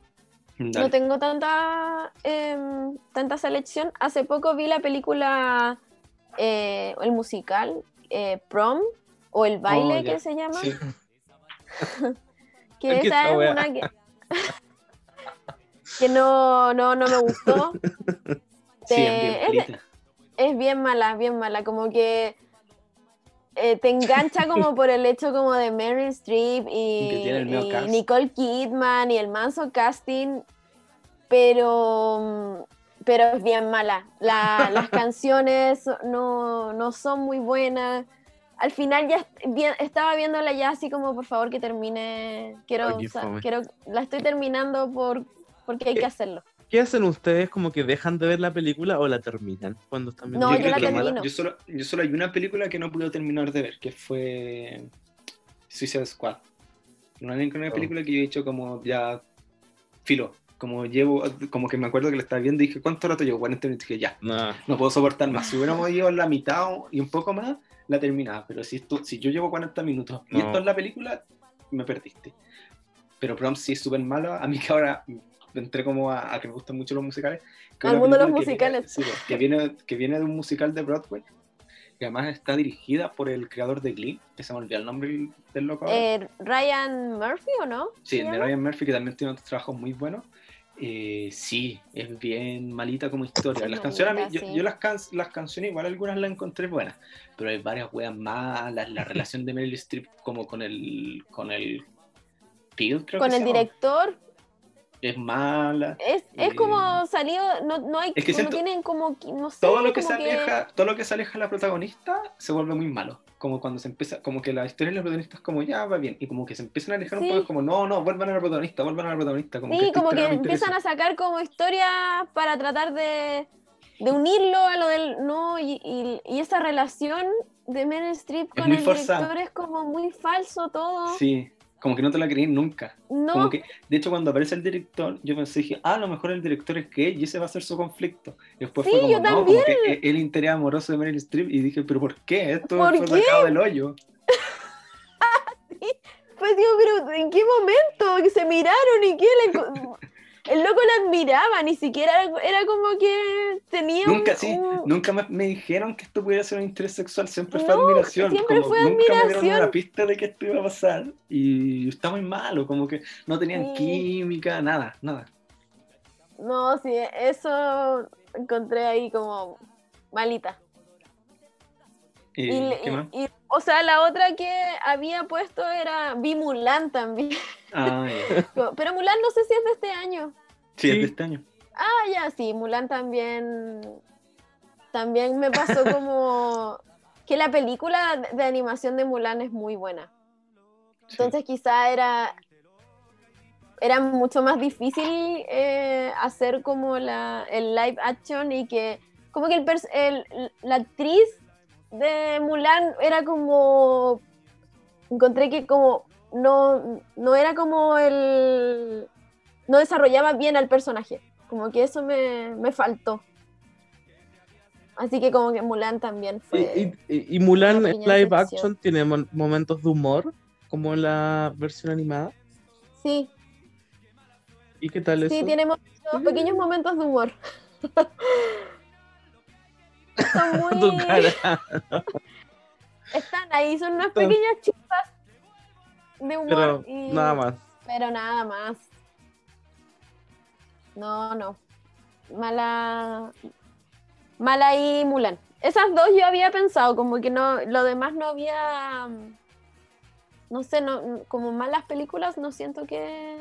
Dale. No tengo tanta, em, tanta selección. Hace poco vi la película, eh, el musical, eh, Prom, o el baile Oh, que se llama. Sí. Que ¿Qué esa es wea? una que, que no, no, no me gustó. Sí, Te- es bien es de- frita. Es bien mala, bien mala, como que eh, te engancha como por el hecho como de Meryl Streep y, Y. Nicole Kidman y el manso casting, pero, pero es bien mala. La- las canciones no, no son muy buenas. Al final ya bien- estaba viéndola ya así como por favor que termine. Quiero, qué o sea, quiero la estoy terminando por porque hay que hacerlo. ¿Qué hacen ustedes? ¿Como que dejan de ver la película o la terminan cuando están viendo No, yo yo la termino. Yo solo, yo solo hay una película que no pude terminar de ver, que fue Suicide Squad. Una única Oh. película que yo he hecho como ya filo. Como llevo, como que me acuerdo que la estaba viendo y dije, ¿cuánto rato llevo? 40 minutos. Y dije, ya, No. no puedo soportar más. Si hubiéramos ido en la mitad y un poco más, la terminaba. Pero si, esto, si yo llevo 40 minutos y No. esto es la película, me perdiste. Pero Prom sí es súper mala. A mí que ahora entré como a, a que me gustan mucho los musicales. Al mundo de los viene- musicales. sí, que, viene, que viene de un musical de Broadway. Que además está dirigida por el creador de Glee, que se me olvidó el nombre del- loco. Eh, Ryan Murphy o no? Sí, ¿Se de? Ryan Murphy, que también tiene otros trabajos muy buenos. Eh, sí, es bien malita como historia. Las Malita, canciones, yo, yo las, can- las canciones igual algunas las encontré buenas, pero hay varias weas malas. La relación de Meryl Streep como con el con el Peel, creo Con que el director. es mala. Es, es Eh, como salido, no, no hay, es que no siento- tienen como, no sé, Todo lo que se aleja, todo lo que se aleja la protagonista se vuelve muy malo. Como cuando se empieza, como que la historia de la protagonista es como ya va bien, y como que se empiezan a alejar un poco, es como no, no, vuelvan a la protagonista, vuelvan a la protagonista. Como Sí, como que empiezan a sacar como historias para tratar de, de unirlo a lo del, no, y, y- y esa relación de Meryl Streep Es con el forzada. director es como muy falso todo. Sí, como que no te la creí nunca. no, Como que, de hecho, cuando aparece el director, yo pensé, dije, ah, a lo mejor el director es gay y ese va a ser su conflicto. Y después Sí, fue como, yo no, también. como que el interés amoroso de Meryl Streep. Y dije, pero ¿por qué? Esto ¿Por fue qué? sacado del hoyo. pues digo, pero ¿en qué momento? Que se miraron y que le el loco la admiraba, ni siquiera era, era como que tenía un- Nunca, sí, un- nunca me, me dijeron que esto pudiera ser un interés sexual, siempre fue admiración. siempre como fue nunca me dieron admiración. una pista de que esto iba a pasar. Y está muy malo, como que no tenían Sí. química, nada, nada. No, sí, eso encontré ahí como malita. Y, ¿Qué más? y- o sea, la otra que había puesto era vi Mulan también. Ah. Pero Mulan no sé si es de este año. Sí, es de este año. Ah, ya, sí, Mulan también. También me pasó como que la película de animación de Mulan es muy buena. Sí. Entonces quizá era, era mucho más difícil eh, hacer como la, el live action y que como que el- la actriz de Mulan era como encontré que como no, no era como el no desarrollaba bien al personaje como que eso me, me faltó así que como que Mulan también fue y- y- y Mulan en live action tiene momentos de humor, como la versión animada. sí ¿Y qué tal Sí, eso? tiene momentos- pequeños momentos de humor. Son muy. Están ahí, son unas pequeñas chispas de humor. Pero y- nada más. Pero nada más. No, no. Mala. Mala y Mulan. Esas dos yo había pensado, como que no, lo demás no había. mm, No sé, no, como malas películas, no siento que.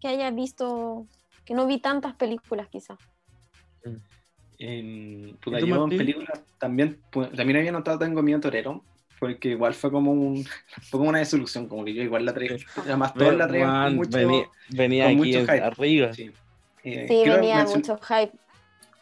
que haya visto. que no vi tantas películas, quizá. En, puta, ¿Y tú, yo en películas también, pues, también había notado Tengo Miedo Torero, porque igual fue como un, fue como una desilusión, como que yo igual la traía, además todos la traían mucho, venía venía con aquí mucho hype. arriba. sí. Eh, Sí, venía mucho hype.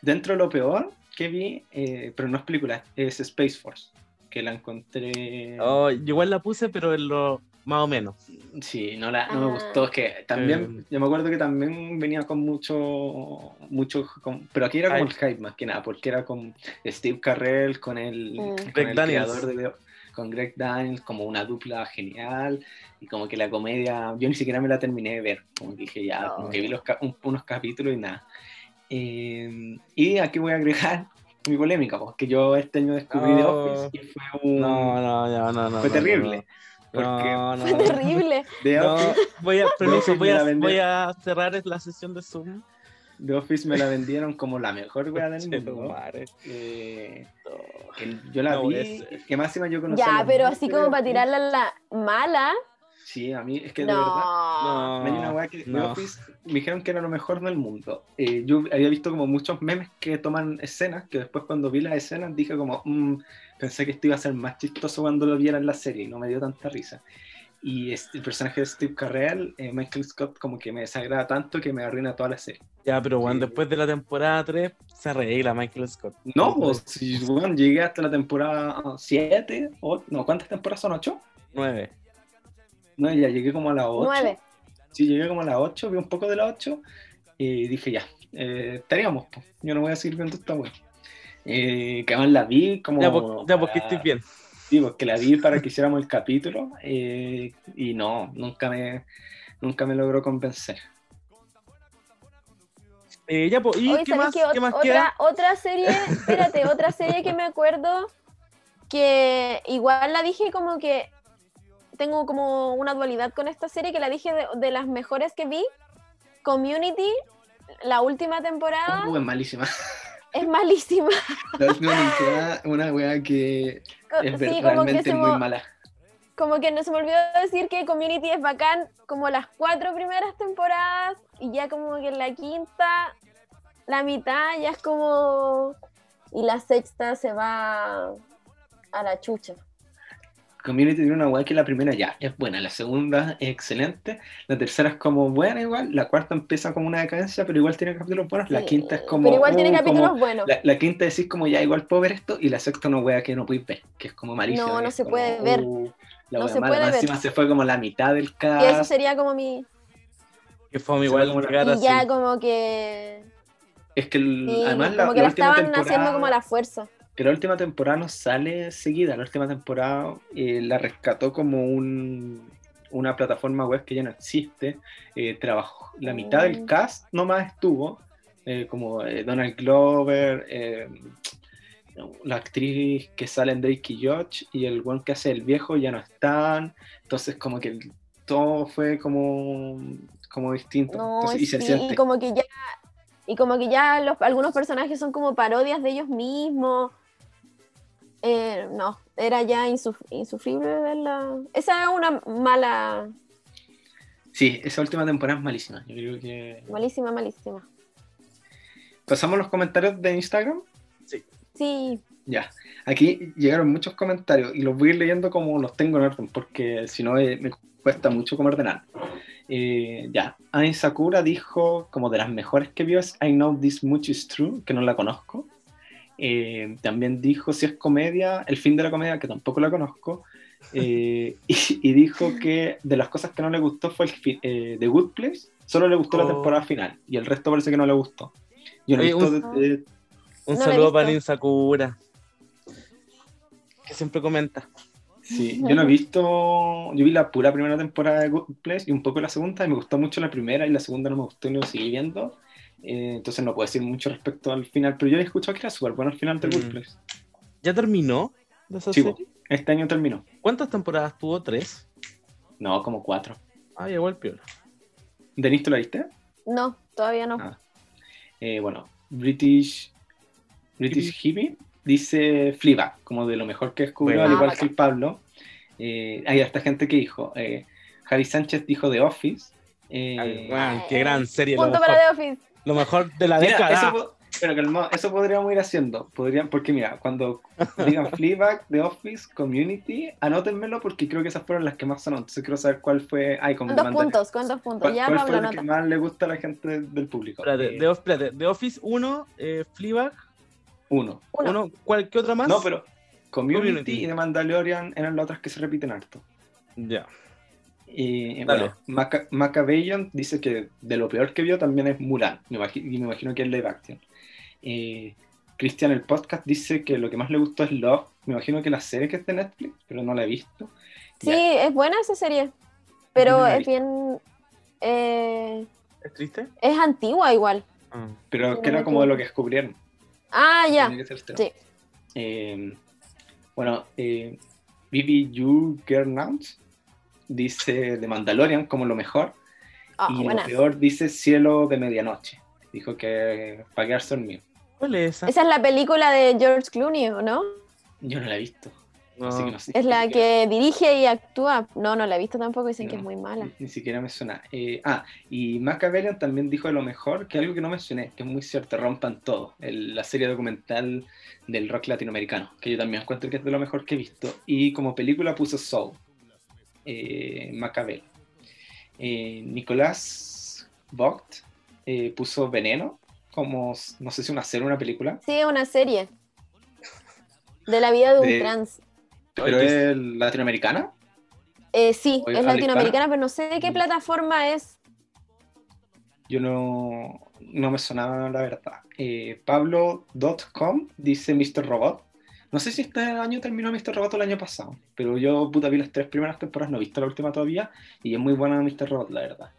Dentro de lo peor que vi, eh, pero no es película, es Space Force, que la encontré, Oh, yo igual la puse, pero en lo más o menos. sí, no, la, no me Ah. gustó, es que también, Eh. yo me acuerdo que también venía con mucho, mucho, con- pero aquí era como el hype más que nada, porque era con Steve Carrell, con el, Mm. con el creador de con Greg Daniels, como una dupla genial, y como que la comedia, yo ni siquiera me la terminé de ver, como que dije ya, como Oh. que vi los, un- unos capítulos y nada. Eh, y aquí voy a agregar mi polémica, porque yo este año descubrí The Oh. Office y fue un... No, no, no, no, no. Fue no, terrible, no, porque No, no, Fue no. terrible. The, No, Office, voy a, permiso, voy a, voy a cerrar la sesión de Zoom. The Office me la vendieron como la mejor wea del mundo. Eh, que yo la No vi, ser. que máxima yo conocía Ya, pero así de como para tirarla a la mala. Sí, a mí es que de verdad... No. No. Hay una weá que The no. Office me dijeron que era lo mejor del mundo. Eh, yo había visto como muchos memes que toman escenas, que después cuando vi las escenas dije como, "Mm, pensé que esto iba a ser más chistoso cuando lo viera en la serie y no me dio tanta risa. Y este- el personaje de Steve Carell, eh, Michael Scott, como que me desagrada tanto que me arruina toda la serie. Ya, pero bueno, Sí. después de la temporada 3 se arregla Michael Scott. No, pues, si weón, llegué hasta la temporada 7, o, no, ¿cuántas temporadas son? ¿8? 9. No, ya llegué como a la 8. Nueve. Sí, llegué como a la 8, vi un poco de la 8 y dije ya, eh, estaríamos, po. yo no voy a seguir viendo esta web. Eh, que además la vi como... Ya, pues, ya, porque para- estoy bien. Sí, porque la vi para que hiciéramos el capítulo eh, y no, nunca me, nunca me logró convencer. Eh, ya, pues, ¿y Oye, qué ¿sabes más, qué? Ot- qué más otra, queda? otra serie, espérate, otra serie que me acuerdo que igual la dije como que tengo como una dualidad con esta serie que la dije de, de las mejores que vi. Community, la última temporada, Uh, es malísima. Es malísima. La última es una wea que es sí, que realmente se muy mo- mala. como que no se me olvidó decir que Community es bacán como las cuatro primeras temporadas y ya como que en la quinta, la mitad ya es como... Y la sexta se va a la chucha. Community tiene una weá que la primera ya es buena, la segunda es excelente, la tercera es como buena igual, la cuarta empieza como una decadencia, pero igual tiene capítulos buenos, la quinta es como... Pero igual tiene uh, capítulos como- buenos. La, la quinta decís como ya igual puedo ver esto y la sexta una wea que no puedes ver, que es como malísima. No, que no se como, puede ver. uh, la No wea se mala. puede Más ver. Encima se fue como la mitad del Y eso cast. sería como mi... Que fue igual como llegar Y así. ya como que... Es que el- sí, además la, como que la la última estaban temporada, haciendo como a la fuerza. Que la última temporada no sale seguida, la última temporada eh, la rescató como un, una plataforma web que ya no existe, eh, trabajó, la mitad del Mm. cast nomás estuvo, eh, como Donald Glover, la actriz que sale en Drake y Josh y el one que hace el viejo ya no están, entonces como que todo fue como, como distinto, No, Entonces, y se sí, siente. y como que ya... Y como que ya los, algunos personajes son como parodias de ellos mismos. Eh, no, era ya insuf- insufrible verla. Esa es una mala, Sí, esa última temporada es malísima, yo creo que... malísima, malísima. Pasamos los comentarios de Instagram. Sí, Ya, aquí llegaron muchos comentarios y los voy a ir leyendo como los tengo en orden, porque si no eh, me cuesta mucho como ordenar. Eh, ya, Ain Sakura dijo como de las mejores que vio es I Know This Much Is True, que no la conozco. Eh, también dijo si es comedia, El fin de la comedia, que tampoco la conozco. Eh, y, y dijo que de las cosas que no le gustó fue el eh, The Good Place, solo le gustó la Oh. temporada final y el resto parece que no le gustó. Yo no he Oye, visto un- de- de- Un No la he saludo para. Lin Sakura. Que siempre comenta. Sí, yo no he visto, yo vi la pura primera temporada de Good Place y un poco la segunda, y me gustó mucho la primera y la segunda no me gustó y no lo seguí viendo, Eh, entonces no puedo decir mucho respecto al final, pero yo he escuchado que era súper bueno el final de Good Mm. ¿Ya terminó de esa Sí, serie? Este año terminó. ¿Cuántas temporadas tuvo? ¿Tres? No, como cuatro. Ah, igual piola. ¿Denis, tú la viste? No, todavía no. Ah. Eh, bueno, British, British Hippie dice Fleabag, como de lo mejor que descubrió, Bueno. al igual Ah, que el Pablo. Eh, hay hasta gente que dijo, eh, Javi Sánchez dijo The Office. eh, Ay, qué gran serie. Punto para The Office. Lo mejor de la Mira, década. eso, pero calmado, eso podríamos ir haciendo. Podrían, porque mira, cuando digan Fleabag, The Office, Community, anótenmelo porque creo que esas fueron las que más sonó. Entonces quiero saber cuál fue. Ay, como ¿Cuántos puntos? ¿Cuántos puntos? ¿Cuál, Ya, cuál fue el que más le gusta a la gente del, público? Espérate, Eh, The, espérate, The Office 1, eh, Fleabag, uno. Uno. uno, ¿cuál, ¿qué otra más? No, pero Community, Community. y The Mandalorian eran las otras que se repiten harto. Ya. Y Dale. bueno, dice que de lo peor que vio también es Mulan. Me y me imagino que es live action. Eh, Cristian, el podcast, dice que lo que más le gustó es Love. Me imagino que la serie que es de Netflix, pero no la he visto. Sí, Ya. es buena esa serie. Pero no es bien. eh, ¿Es triste? es antigua igual. Ah. Pero Sí, que no era como de lo que descubrieron. Ah, ya. Tiene que ser este. Sí. Eh, bueno, eh, Bibi You Gernauts dice de Mandalorian como lo mejor. Ah, y buena. lo peor dice Cielo de Medianoche. Dijo que para quedarse dormido. ¿Cuál es esa? Esa es la película de George Clooney, ¿o no? Yo no la he visto. No. Así que no sé. Es la siquiera- que dirige y actúa. No, no la he visto tampoco, dicen que No. es muy mala. Ni, ni siquiera me suena. Eh, ah, y Machiavellian también dijo de lo mejor, que algo que no mencioné, que es muy cierto, rompan todo. El- la serie documental del rock latinoamericano, que yo también encuentro que es de lo mejor que he visto. Y como película puso Soul, eh, Machiavelli. Eh, Nicolás Vogt eh, puso Veneno, como, no sé si una serie o una película, Sí, es una serie. De la vida de un De- trans. pero es latinoamericana. Eh, sí, es ¿habla latinoamericana, pero no sé de qué Mm. plataforma es. Yo no, no me sonaba la verdad. Eh, Pablo.com dice Mr. Robot. No sé si este año terminó Mr. Robot el año pasado, pero yo puta vi las tres primeras temporadas, no he visto la última todavía, y es muy buena Mr. Robot, la verdad.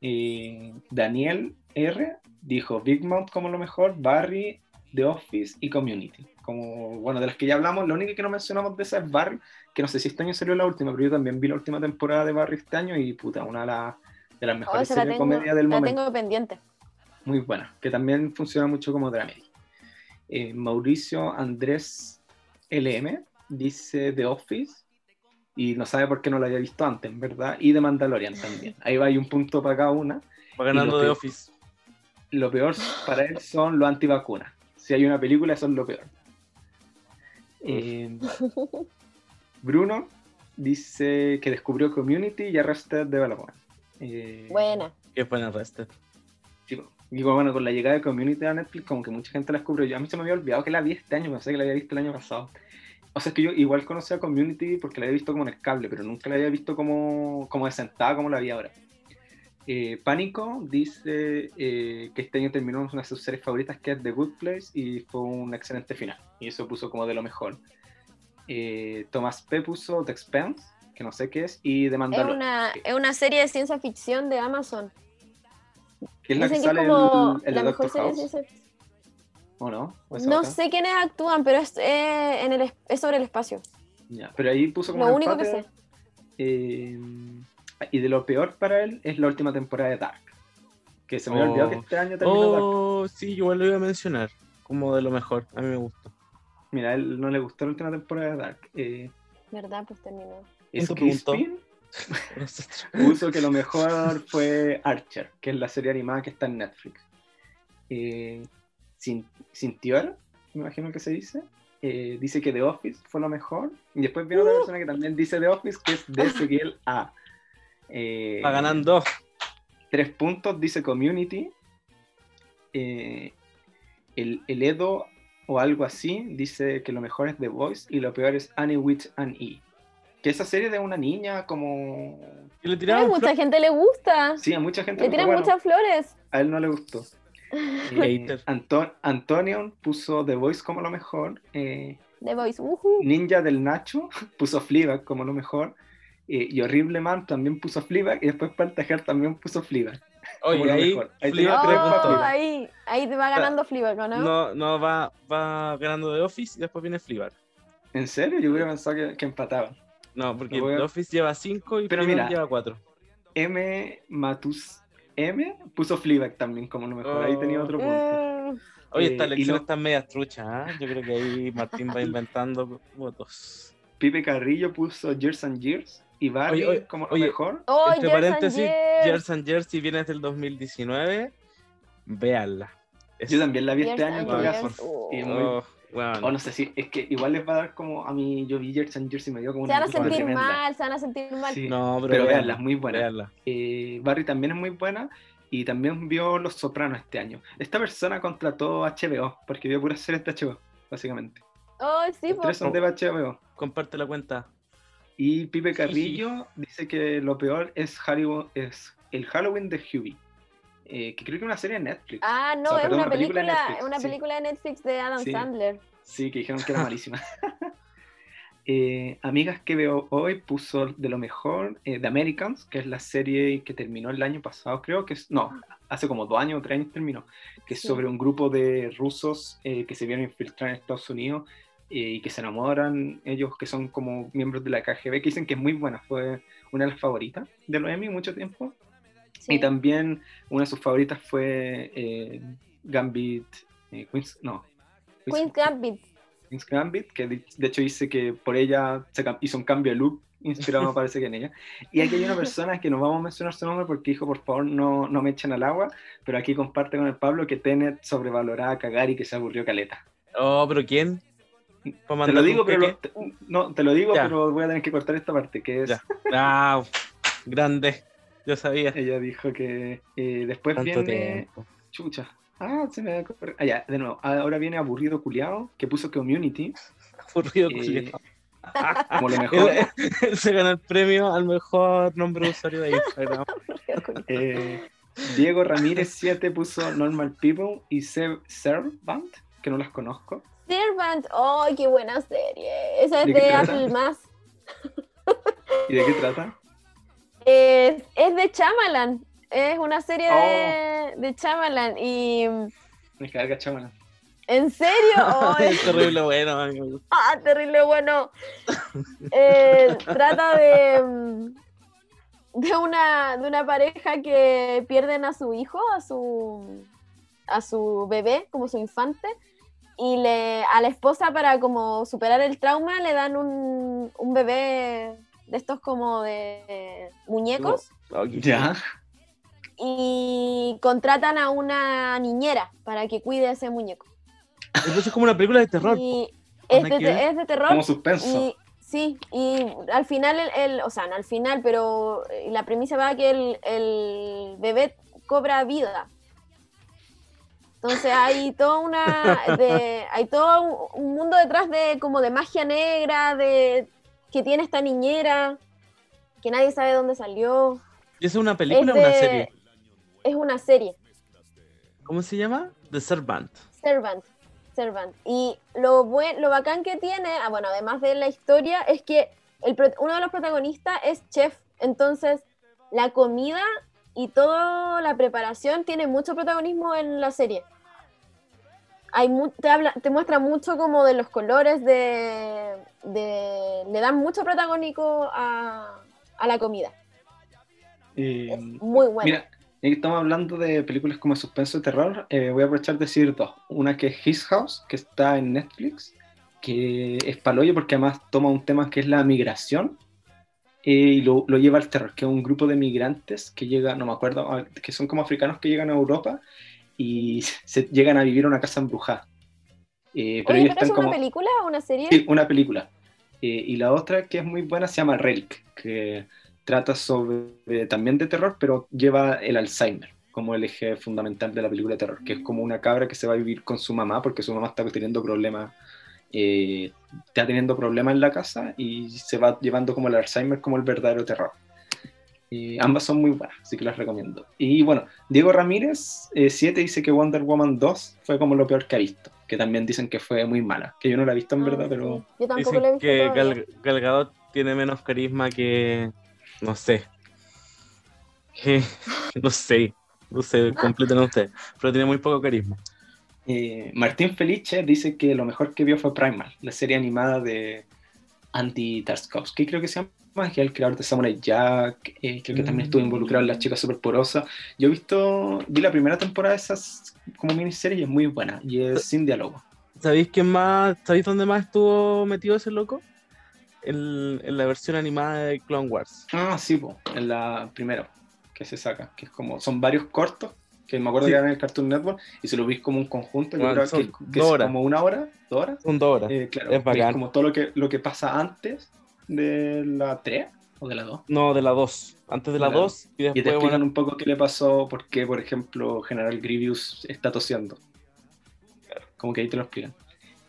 Eh, Daniel R dijo Big Mouth como lo mejor, Barry, The Office y Community. Como, bueno, de las que ya hablamos, lo único que no mencionamos de esa es Barry, que no sé si este año salió la última, pero yo también vi la última temporada de Barry este año y puta, una de, las- de las Oh, mejores la series de comedia del la momento tengo pendiente. muy buena, que también funciona mucho como dramedy. Eh, Mauricio Andrés LM dice The Office y no sabe por qué no la había visto antes, en ¿verdad? Y The Mandalorian también. Ahí va, hay un punto para cada una. Va ganando lo The Office. Lo peor para él son los antivacunas. Si hay una película, eso es lo peor. Eh, Bruno dice que descubrió Community y Arrested Development. Eh, Buena. Qué buena Arrested. Y bueno, con la llegada de Community a Netflix, como que mucha gente la descubrió. Yo, a mí se me había olvidado que la vi este año, pensé que la había visto el año pasado. O sea, es que yo igual conocía a Community porque la había visto como en el cable, pero nunca la había visto como, como de sentada como la vi ahora. Eh, Pánico dice eh, que este año terminó una de sus series favoritas que es The Good Place y fue un excelente final. Y eso puso como de lo mejor. Eh, Tomás P. puso The Expanse, que no sé qué es, y The Es una, es una serie de ciencia ficción de Amazon. Que es la que Dicen que sale es como el, el la mejor serie. ¿o no? ¿O No otra? sé quiénes actúan, pero es, eh, en el, es- es sobre el espacio. Ya, pero ahí puso como Lo único que sé. eh, y de lo peor para él es la última temporada de Dark. Que se me había Oh. olvidado que este año terminó Dark. Oh, sí, yo igual lo iba a mencionar. Como de lo mejor. A mí me gustó. Mira, a él no le gustó la última temporada de Dark. Eh, ¿Verdad? Pues terminó. Punto, Skipspin puso que lo mejor fue Archer, que es la serie animada que está en Netflix. Eh, Sin- Cintior, me imagino que se dice. eh, dice que The Office fue lo mejor. Y después viene Uh. otra persona que también dice The Office, que es de Ezequiel A. Eh, Va ganando. Tres puntos, dice Community. Eh, el, el Edo o algo así dice que lo mejor es The Voice y lo peor es Annie Witch and E. Que esa serie de una niña como... Y le mucha gente le gusta. Sí, a mucha gente le le tiran bueno, muchas flores. a él no le gustó. Eh, Hater. Anto- Antonio puso The Voice como lo mejor. eh, The Voice. ujú. Ninja del Nacho puso Fleabag como lo mejor. eh, y Horrible Man también puso Fleabag. Y después Pantajer también puso Fleabag. Oye, ahí. Ahí Oh, ahí, ahí te va ganando Fleabag, ¿o ¿no? No, no, va, va ganando The Office y después viene Fleabag. ¿En serio? Yo hubiera pensado que, que empataban. No, porque a- The Office lleva 5 y Pero mira, lleva 4. M. Matus M puso Fleabag también como lo mejor. Ahí tenía otro punto. Mm, Oye, Eh, esta elección lo- está media trucha, ¿ah? Yo creo que ahí Martín va inventando votos. Pipe Carrillo puso Years and Years y Barry Oye, oye, como lo oye. mejor. Oh, Entre Years and paréntesis, Years. Years and Years, si viene desde el 2019, véanla. Es- Yo también la vi este año en todo caso. Oh. Y muy- Oh, bueno. O no sé si, es que igual les va a dar como a mí, yo vi Years and Years y me dio como Se una van a sentir tremenda. mal, se van a sentir mal. Sí, No, pero, pero véanla, véanla, es muy buena. véanla. Eh, Barry también es muy buena y también vio Los Sopranos este año. Esta persona contrató HBO porque vio puras series de HBO, básicamente. Oh, sí, Los pues. tres son de HBO. Comparte la cuenta. Y Pipe Carrillo dice que lo peor es, Harry- es el Halloween de Hughie, eh, que creo que es una serie de Netflix. Ah, no, O sea, es perdón, una una película de película, Netflix, una sí. película de Netflix de Adam Sí. Sandler. Sí, que dijeron que era malísima. Eh, amigas que veo hoy puso de lo mejor eh, The Americans, que es la serie que terminó el año pasado, creo que es, no, hace como dos años o tres años terminó, que es Sí. sobre un grupo de rusos eh, que se vieron infiltrar en Estados Unidos eh, y que se enamoran, ellos que son como miembros de la KGB, que dicen que es muy buena, fue una de las favoritas de los Emmy mucho tiempo. Sí. Y también una de sus favoritas fue eh, Gambit, eh, Queens, no. Queen's Gambit. Queen's Gambit, que de de hecho dice que por ella se hizo un cambio de look, inspirado me parece que en ella. Y aquí hay una persona que no vamos a mencionar su nombre porque dijo, por favor, no, no me echen al agua, pero aquí comparte con el Pablo que Tenet sobrevaloraba a cagar y que se aburrió caleta. Oh, pero ¿quién? ¿Para Te lo digo, pero te- no, te lo digo, Ya. pero voy a tener que cortar esta parte, que es, Ya. Ah, grande. Yo sabía. ella dijo que eh, después Tanto viene... tiempo. Chucha. Ah, se me va a correr. Ah, ya, de nuevo. Ahora viene Aburrido Culiao, que puso Community Aburrido Eh, culiao. como lo mejor. Se ganó el premio al mejor nombre de usuario de Instagram. Eh, Diego Ramírez 7 puso Normal People y Se- Servant, que no las conozco. Servant, oh, qué buena serie. Esa es ¿De de? Apple Más. ¿Y de qué trata? Es, es de Chamalan. Es una serie Oh. de, de Chamalan. Y Me carga chamana. ¿En serio? Oh, es terrible bueno, a mí me gusta. ah, terrible bueno. Eh, trata de, de, una, de una pareja que pierden a su hijo, a su, a su bebé, como su infante, y le, a la esposa para como superar el trauma le dan un, un bebé de estos como de muñecos Oh, Ya. y contratan a una niñera para que cuide a ese muñeco. Entonces es como una película de terror. Y es de, es terror. Como suspenso. Y sí, y al final, el, el- o sea, no al final, pero eh, la premisa va a que el, el bebé cobra vida. Entonces hay toda una, de, hay todo un mundo detrás de como de magia negra, de que tiene esta niñera, que nadie sabe dónde salió. ¿Y esa es una película o una serie? Es una serie, ¿Cómo se llama? The Servant. Servant. Servant. Y lo, buen, lo bacán que tiene, ah, bueno, además de la historia, es que el, uno de los protagonistas es chef. Entonces, la comida y toda la preparación tiene mucho protagonismo en la serie. Hay mu- te, habla, te muestra mucho como de los colores, de, de- le dan mucho protagónico a, a la comida. Eh, muy buena. Mira, estamos hablando de películas como suspenso y terror, eh, voy a aprovechar de decir dos. Una que es His House, que está en Netflix, que es paloyo porque además toma un tema que es la migración eh, y lo, lo lleva al terror, que es un grupo de migrantes que llega, no me acuerdo, ah, que son como africanos que llegan a Europa y se llegan a vivir en una casa embrujada. Eh, pero Oye, ellos ¿pero es una como... película o una serie? Sí, una película. Eh, y la otra que es muy buena se llama Relic, que trata sobre también de terror, pero lleva el Alzheimer como el eje fundamental de la película de terror, que es como una cabra que se va a vivir con su mamá porque su mamá está teniendo problemas, eh, está teniendo problemas en la casa y se va llevando como el Alzheimer como el verdadero terror. Y ambas son muy buenas, así que las recomiendo. Y bueno, Diego Ramírez 7 dice que Wonder Woman 2 fue como lo peor que ha visto, que también dicen que fue muy mala, que yo no la he visto en Ah, verdad, sí. pero... Yo tampoco la he Dicen visto que. Gal, Gal Gadot tiene menos carisma que. No sé. Que- no sé. No sé, completen ustedes. Pero tiene muy poco carisma. Eh, Martín Felice dice que lo mejor que vio fue Primal, la serie animada de, Andy Tarkovsky, creo que se llama, que es el creador de Samurai Jack, eh, creo que también estuvo involucrado en Las Chicas Superporosas. Yo he visto, vi la primera temporada de esas como miniserie y es muy buena, y es sin diálogo. ¿Sabéis quién más, sabéis dónde más estuvo metido ese loco? En, en la versión animada de Clone Wars. Ah, sí, po, en la primera que se saca, que es como, son varios cortos, que me acuerdo Sí. que eran en el Cartoon Network, y se lo vi como un conjunto, yo Bueno, creo son que, que es como una hora, dos horas. Son dos horas. Eh, claro, Es es bacán. como todo lo que, lo que pasa antes de la 3 o de la 2. No, de la 2. Antes de la Claro. 2 y Y te después, explican bueno, un poco qué le pasó, por qué, por ejemplo, General Grievous está tosiendo. Como que ahí te lo explican.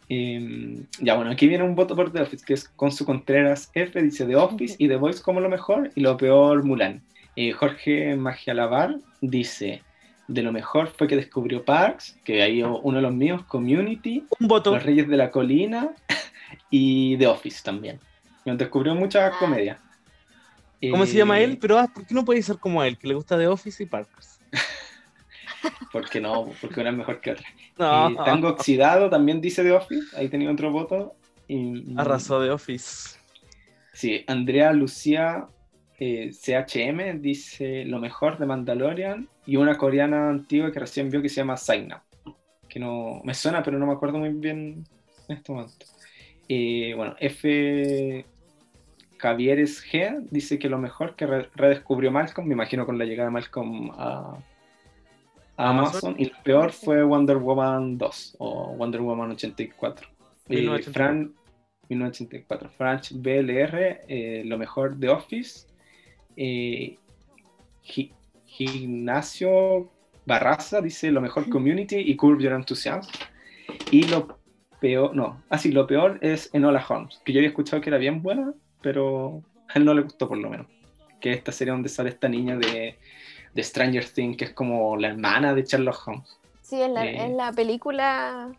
Eh, ya, bueno, aquí viene un voto por The Office, que es con su Contreras F, dice The Office y The Voice como lo mejor, y lo peor Mulan. Eh, Jorge Magialavar dice, de lo mejor fue que descubrió Parks, que ahí uno de los míos, Community, un voto. Los Reyes de la Colina y The Office también. Nos descubrió muchas Ah. comedias. ¿Cómo se llama Eh, él? Pero ah, ¿por qué no puede ser como él? Que le gusta The Office y Parkers. Porque no, porque una es mejor que otra. No, Eh, Tango Oxidado también dice The Office, ahí tenía otro voto. Y, arrasó The Office. Sí, Andrea Lucía eh, CHM dice lo mejor de Mandalorian y una coreana antigua que recién vio que se llama Saina. Que no me suena, pero no me acuerdo muy bien en este momento. Eh, bueno, F. Javieres G dice que lo mejor que re- redescubrió Malcolm, me imagino con la llegada de Malcolm a, a Amazon. Y lo peor fue Wonder Woman 2 o Wonder Woman 84. Eh, 1984. Fran, 1984. Franch BLR, eh, lo mejor de Office. Eh, Gimnasio Barraza dice lo mejor Community y Curb Your Enthusiasm. Y lo peor, no, así, lo peor es Enola Holmes, que yo había escuchado que era bien buena, pero a él no le gustó por lo menos. Que es esta serie donde sale esta niña de, de Stranger Things, que es como la hermana de Sherlock Holmes. Sí, es la, Eh. es la película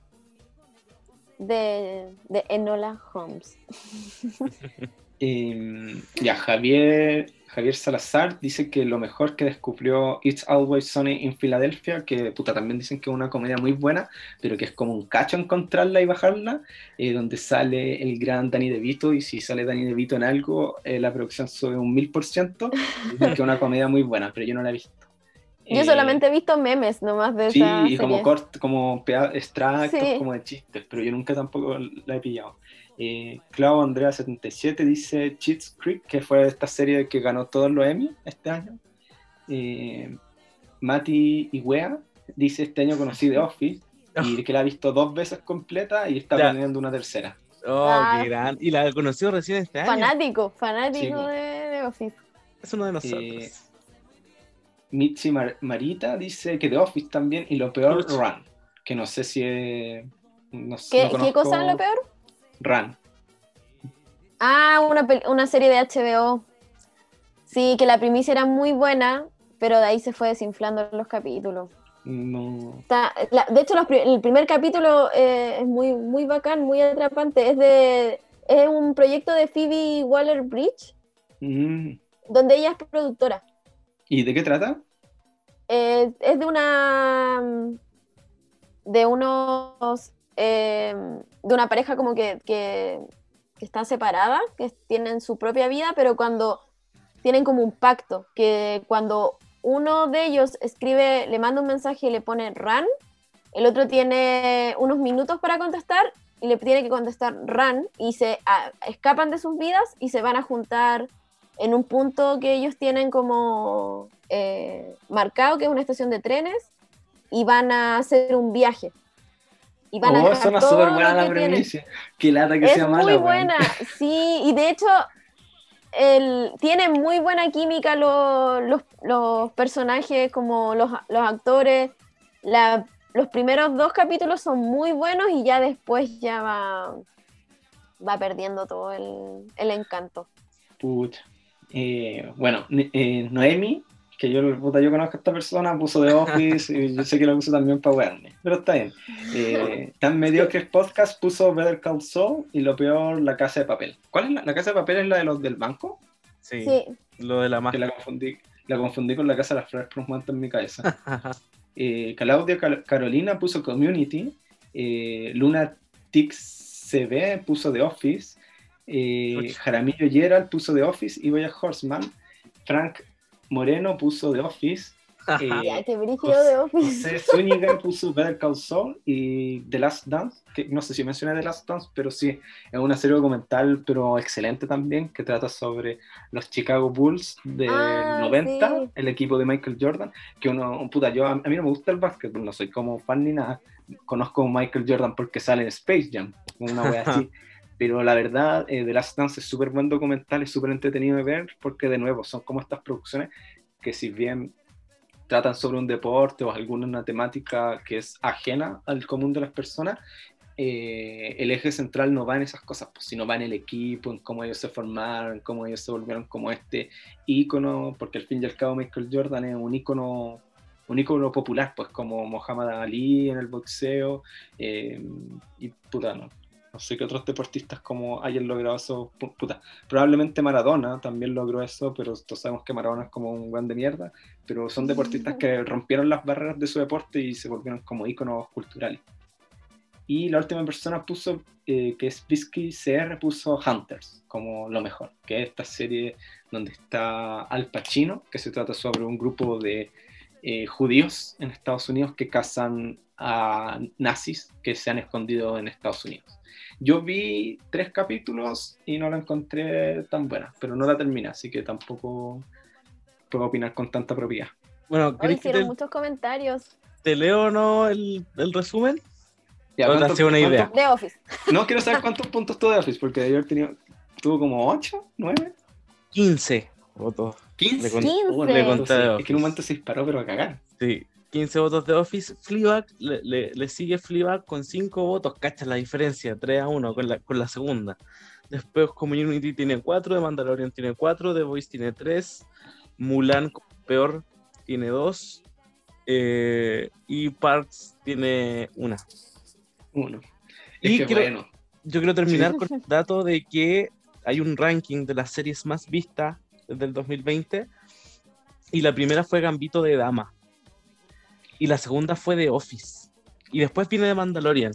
de, de Enola Holmes. Eh, ya, Javier, Javier Salazar dice que lo mejor que descubrió It's Always Sunny in Philadelphia, que puta, también dicen que es una comedia muy buena, pero que es como un cacho encontrarla y bajarla, eh, donde sale el gran Danny DeVito, y si sale Danny DeVito en algo, eh, la producción sube un mil por ciento, que es una comedia muy buena, pero yo no la he visto. Yo Eh, solamente he visto memes nomás de Sí, esa y como serie. como extractos, Sí. como de chistes, pero yo nunca tampoco la he pillado. Eh, Clau Andrea 77 dice Cheats Creek, que fue esta serie que ganó todos los Emmy este año. Eh, Mati Iguea dice este año conocí The Office y que la ha visto dos veces completa y está Ya. planeando una tercera. Oh, Ah. qué gran. Y la conoció recién este año. Fanático, fanático Sí, de, de Office. Es uno de nosotros. Eh, Mitzi Mar- Marita dice que The Office también y lo peor. Run, que no sé si es... No, sé, ¿Qué, no ¿qué cosa es lo peor? Run. Ah, una, una serie de HBO. Sí, que la primicia era muy buena, pero de ahí se fue desinflando los capítulos. No. Está- la- de hecho, los el primer capítulo eh, es muy, muy bacán, muy atrapante. Es de es un proyecto de Phoebe Waller Bridge, Mm. donde ella es productora. ¿Y de qué trata? Eh, es de una de unos eh, de una pareja como que, que, que está separada, que tienen su propia vida, pero cuando tienen como un pacto, que cuando uno de ellos escribe, le manda un mensaje y le pone run, el otro tiene unos minutos para contestar y le tiene que contestar run y se escapan de sus vidas y se van a juntar en un punto que ellos tienen como eh, marcado, que es una estación de trenes, y van a hacer un viaje. Y van a oh, suena súper buena la premisa. Qué lata que Es sea mala, muy weón. buena, sí, y de hecho el, tienen muy buena química lo- los, los personajes, como los, los actores. La- los primeros dos capítulos son muy buenos y ya después ya va, va perdiendo todo el, el encanto. Pucha. Eh, bueno, eh, Noemi, que yo, puta, yo conozco a esta persona, puso The Office y yo sé que lo puso también para wearme, pero está bien. Eh, tan mediocres podcast puso Better Call Saul y lo peor, La Casa de Papel. ¿Cuál es la, la Casa de Papel? ¿Es la de los del banco? Sí, Sí, lo de la Que magia. la confundí, la confundí con La Casa de las Flores por un momento en mi cabeza. Eh, Claudia Cal- Carolina puso Community, eh, Luna Tix CB puso The Office, Eh. Jaramillo Gerald puso The Office y Boya Horseman. Frank Moreno puso The Office. Eh, Ya, brígido de Office. José Zúñiga puso Better Call Saul y The Last Dance, que no sé si mencioné The Last Dance, pero sí, es una serie documental, pero excelente también, que trata sobre los Chicago Bulls de Ah, 90, sí. el equipo de Michael Jordan, que uno, puta, yo, a mí no me gusta el básquet, no soy como fan ni nada, conozco a Michael Jordan porque sale en Space Jam, una wea así. Pero la verdad, eh, The Last Dance es súper buen documental, es súper entretenido de ver, porque de nuevo son como estas producciones que si bien tratan sobre un deporte o alguna temática que es ajena al común de las personas, eh, el eje central no va en esas cosas, pues, sino va en el equipo, en cómo ellos se formaron, en cómo ellos se volvieron como este ícono, porque al fin y al cabo Michael Jordan es un ícono, un ícono popular, pues como Muhammad Ali en el boxeo, eh, y puta, no, no sé qué otros deportistas como hayan logrado eso, pu- puta, probablemente Maradona también logró eso, pero todos sabemos que Maradona es como un buen de mierda, pero son deportistas que rompieron las barreras de su deporte y se volvieron como íconos culturales. Y la última persona puso, eh, que es Bisky CR, puso Hunters como lo mejor, que es esta serie donde está Al Pacino, que se trata sobre un grupo de eh, judíos en Estados Unidos que cazan a nazis que se han escondido en Estados Unidos. Yo vi tres capítulos y no la encontré tan buena, pero no la terminé, así que tampoco puedo opinar con tanta propiedad. Bueno, Hoy ¿querés que hicieron te, muchos comentarios te leo o no el, el resumen? Ya, O te ¿cuántos- hacía una idea. de Office. No quiero saber cuántos puntos tuvo de Office, porque de haber tenido, tuvo como 8, 9, 15 votos. 15. Le con- Quince. le conté de Es que en un momento se disparó, pero a cagar. Sí, 15 votos de Office. Fleabag le, le- le sigue Fleabag con 5 votos. Cacha la diferencia, 3 a 1 con la, con la segunda. Después Community tiene 4, The Mandalorian tiene 4, The Voice tiene 3, Mulan peor tiene 2 y Parks tiene 1. Uno. Y Es que creo- bueno. Yo quiero terminar con el dato de que hay un ranking de las series más vistas desde el 2020 y la primera fue Gambito de Dama y la segunda fue The Office y después viene The Mandalorian.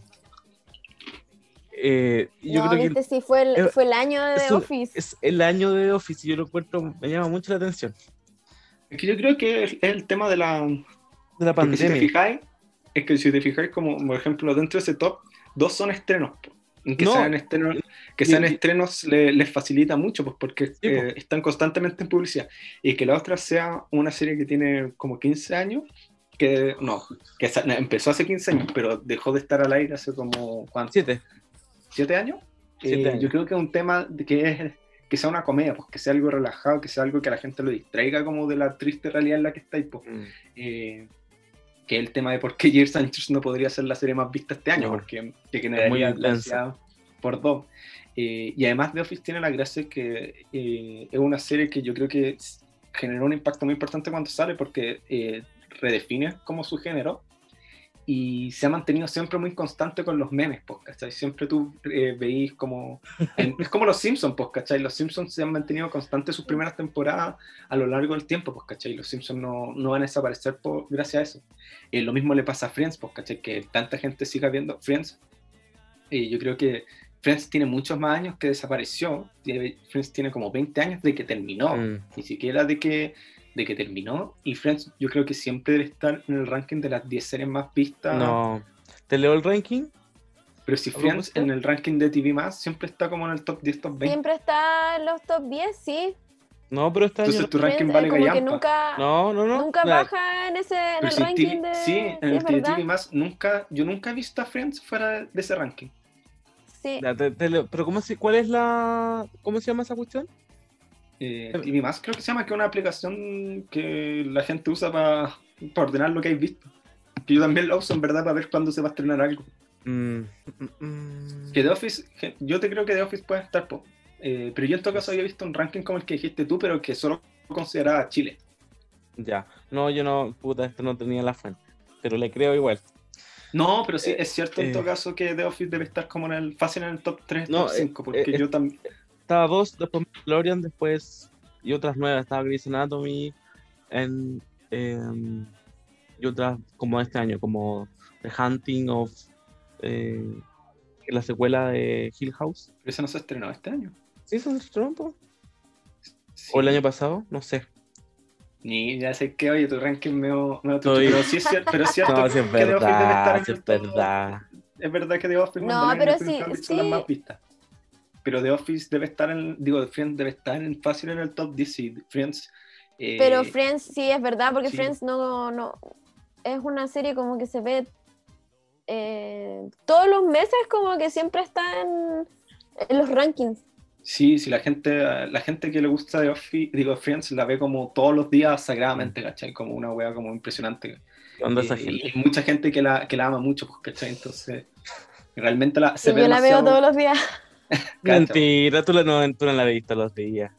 Eh, yo no, creo que sí, fue el, es- fue el año de es Office. es el año de The Office y yo lo encuentro, me llama mucho la atención. Es que yo creo que es el tema de la, De la Porque si te pandemia. fijáis, es que si te fijáis, como por ejemplo, dentro de ese top, dos son estrenos. Que No. sean estrenos, que sean y- estrenos le- les facilita mucho, pues porque po. eh, están constantemente en publicidad. Y que la otra sea una serie que tiene como 15 años, que no, que empezó hace 15 años, pero dejó de estar al aire hace como, ¿cuánto? Siete. ¿Siete años? Siete Eh, años. Yo creo que es un tema que es que sea una comedia, pues que sea algo relajado, que sea algo que a la gente lo distraiga como de la triste realidad en la que estáis, pues eh, que es el tema de por qué Years and Years no podría ser la serie más vista este año, No. porque te generaría muy por dos. Eh, y además The Office tiene la gracia que eh, es una serie que yo creo que generó un impacto muy importante cuando sale porque redefine como su género y se ha mantenido siempre muy constante con los memes, pues, ¿cachai? Siempre tú eh, veís como... es como los Simpsons, pues, ¿cachai? Los Simpsons se han mantenido constantes sus primeras temporadas a lo largo del tiempo, pues, ¿cachai? Los Simpsons no, no van a desaparecer por, gracias a eso. Eh, lo mismo le pasa a Friends, pues, ¿cachai? Que tanta gente siga viendo Friends. Y yo creo que Friends tiene muchos más años que desapareció. Friends tiene como 20 años de que terminó, Mm. ni siquiera de que, de que terminó. Y Friends yo creo que siempre debe estar en el ranking de las 10 series más vistas. No. ¿Te leo el ranking? Pero si ¿A Friends en el ranking de TV más siempre está como en el top 10, top 20. Siempre está en los top 10, sí. No, pero año. Entonces tu Friends, ranking eh, vale como que gallampa. nunca, No, no, no. nunca Nada. baja en ese en el si ranking TV de. sí, en sí, el de. TV más nunca, yo nunca he visto a Friends fuera de ese ranking. Sí. Ya, te- te leo. Pero ¿cómo se, ¿cuál es la. ¿Cómo se llama esa cuestión? Eh, TV más creo que se llama que es una aplicación que la gente usa para ordenar lo que hay visto. Que yo también la uso en verdad para ver cuándo se va a estrenar algo. Mm, mm, mm. Que The Office, yo te creo que The Office puede estar, po. Eh, pero yo en todo caso había visto un ranking como el que dijiste tú, pero que solo consideraba a Chile. Ya. No, yo no. Puta, esto no tenía la fuente. Pero le creo igual. No, pero sí, Eh, es cierto en eh. todo caso que The Office debe estar como en el fácil en el top 3, No, top eh, 5, porque eh, yo también... Estaba dos, después Mandalorian, después. Y otras nuevas. Estaba Grey's Anatomy. En, em, y otras como este año, como The Hunting of. eh, que la secuela de Hill House. Pero eso no se estrenó este año. ¿Sí eso se estrenó? Sí. ¿O el año pasado? No sé. Ni ya sé que, oye, tu ranking me me Pero sí es cierto, pero es cierto No, sí es que verdad, en sí es verdad. Es verdad que Office No, pero sí, las más vistas. Pero The Office debe estar en, digo, Friends debe estar en, fácil en el top 10 sí, Friends. eh, Pero Friends sí es verdad, porque sí. Friends no, no es una serie como que se ve eh, todos los meses, como que siempre está en, en los rankings. Sí, sí, la gente, la gente que le gusta The Office, digo, Friends la ve como todos los días sagradamente, ¿cachai? Como una wea como impresionante. ¿Qué onda esa gente? y hay mucha gente que la, que la ama mucho, ¿cachai? Entonces, realmente la, se Y ve yo la veo todos los días. Mentira, tú la, no, tú no la todos los días.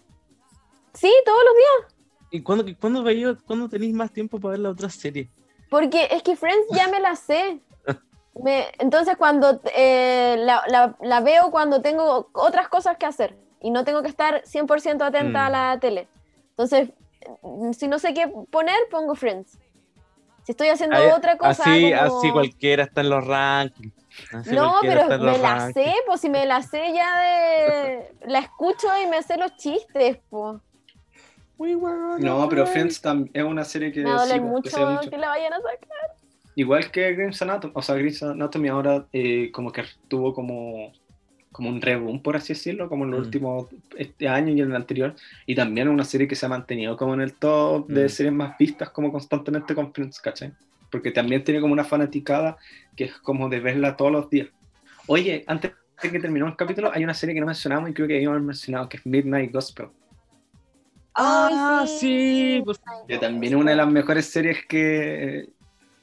Sí, todos los días. ¿Y cuándo, cuándo, veía- cuándo tenéis más tiempo para ver la otra serie? Porque es que Friends ya me la sé. Me- entonces cuando eh, la, la- la veo cuando tengo otras cosas que hacer y no tengo que estar 100% atenta Mm. a la tele. Entonces, mm, si no sé qué poner, pongo Friends. Si estoy haciendo Ay, otra cosa... Así, como- así cualquiera está en los rankings. Así No, pero me la rankings. sé, pues si me la sé ya de... La escucho y me sé los chistes, pues. No, pero. Friends es una serie que Me sí, doler pues, mucho que mucho. la vayan a sacar. Igual que Grey's Anatomy, o sea, Grey's Anatomy ahora eh, como que tuvo como, como un reboom, por así decirlo, como en los Mm. últimos, este año y en el anterior, y también es una serie que se ha mantenido como en el top de Mm. series más vistas como constantemente con Friends, ¿cachai? Porque también tiene como una fanaticada que es como de verla todos los días. Oye, antes de que terminemos el capítulo, hay una serie que no mencionamos y creo que habíamos mencionado, que es Midnight Gospel. Ah, sí, pues, Que también es una de las mejores series que.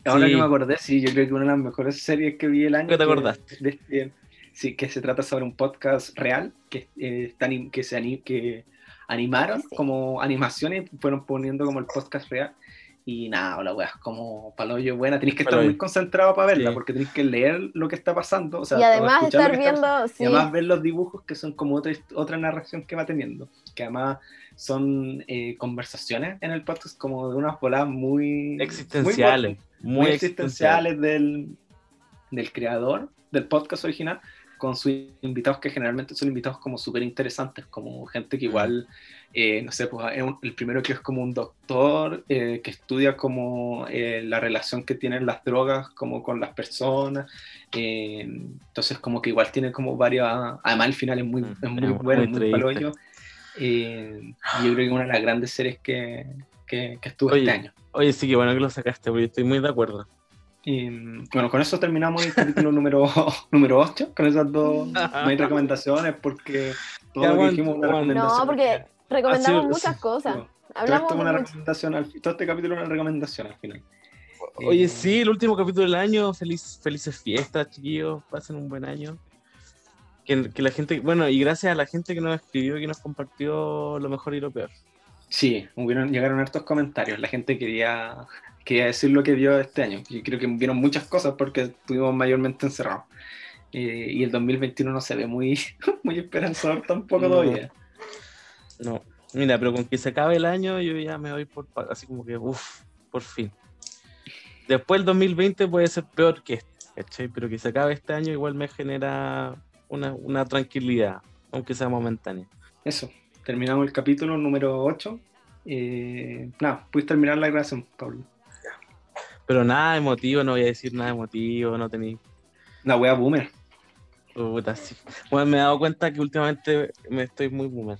Ahora Sí. que me acordé, sí, yo creo que una de las mejores series que vi el año. ¿Qué te acordaste? de este- sí, que se trata sobre un podcast real que, eh, está anim- que se ani- que animaron Sí. como animaciones y fueron poniendo como el podcast real. Y nada, la wea es como paloyo buena. Tenéis que estar muy concentrado para verla Sí. porque tenéis que leer lo que está pasando. O sea, y además estar está viendo... Y además ver los dibujos que son como otra, otra narración que va teniendo. Que además son eh, conversaciones en el podcast como de unas bolas muy... existenciales. Muy, Muy, muy existenciales. existenciales del, del creador del podcast original con sus invitados que generalmente son invitados como súper interesantes, como gente que igual, eh, no sé, pues el primero que es como un doctor eh, que estudia como eh, la relación que tienen las drogas como con las personas, eh, entonces como que igual tiene como varias, además el final es muy, Mm, es muy es muy bueno, es muy triste. palollo, eh, y yo creo que es una de las grandes series que, que, que estuvo Oye. este año. Oye, sí, que bueno que lo sacaste, porque estoy muy de acuerdo. Y, bueno, con eso terminamos el capítulo número, número 8. Con esas dos no hay recomendaciones porque todo Ya, lo que dijimos bueno. No, porque recomendamos sido- muchas cosas. No, todo Hablamos de una mucho. recomendación al todo este capítulo es una recomendación al final. Oye, Eh, sí, el último capítulo del año. Feliz, felices fiestas, chiquillos. Pasen un buen año. Que, que la gente, bueno, y gracias a la gente que nos escribió y que nos compartió lo mejor y lo peor. Sí, hubieron, llegaron hartos comentarios. La gente quería, quería decir lo que vio este año. Yo creo que vieron muchas cosas porque estuvimos mayormente encerrados. Eh, y el 2021 no se ve muy, muy esperanzador tampoco No. todavía. No, mira, pero con que se acabe el año, yo ya me voy por así como que, uff, por fin. Después el 2020 puede ser peor que este, ¿cachai? Pero que se acabe este año igual me genera una, una tranquilidad, aunque sea momentánea. Eso, terminamos el capítulo número 8. Eh, nada, puedes terminar la grabación, Pablo. Pero nada emotivo, no voy a decir nada emotivo, no tenéis La wea boomer. Puta, sí. Bueno, me he dado cuenta que últimamente me estoy muy boomer.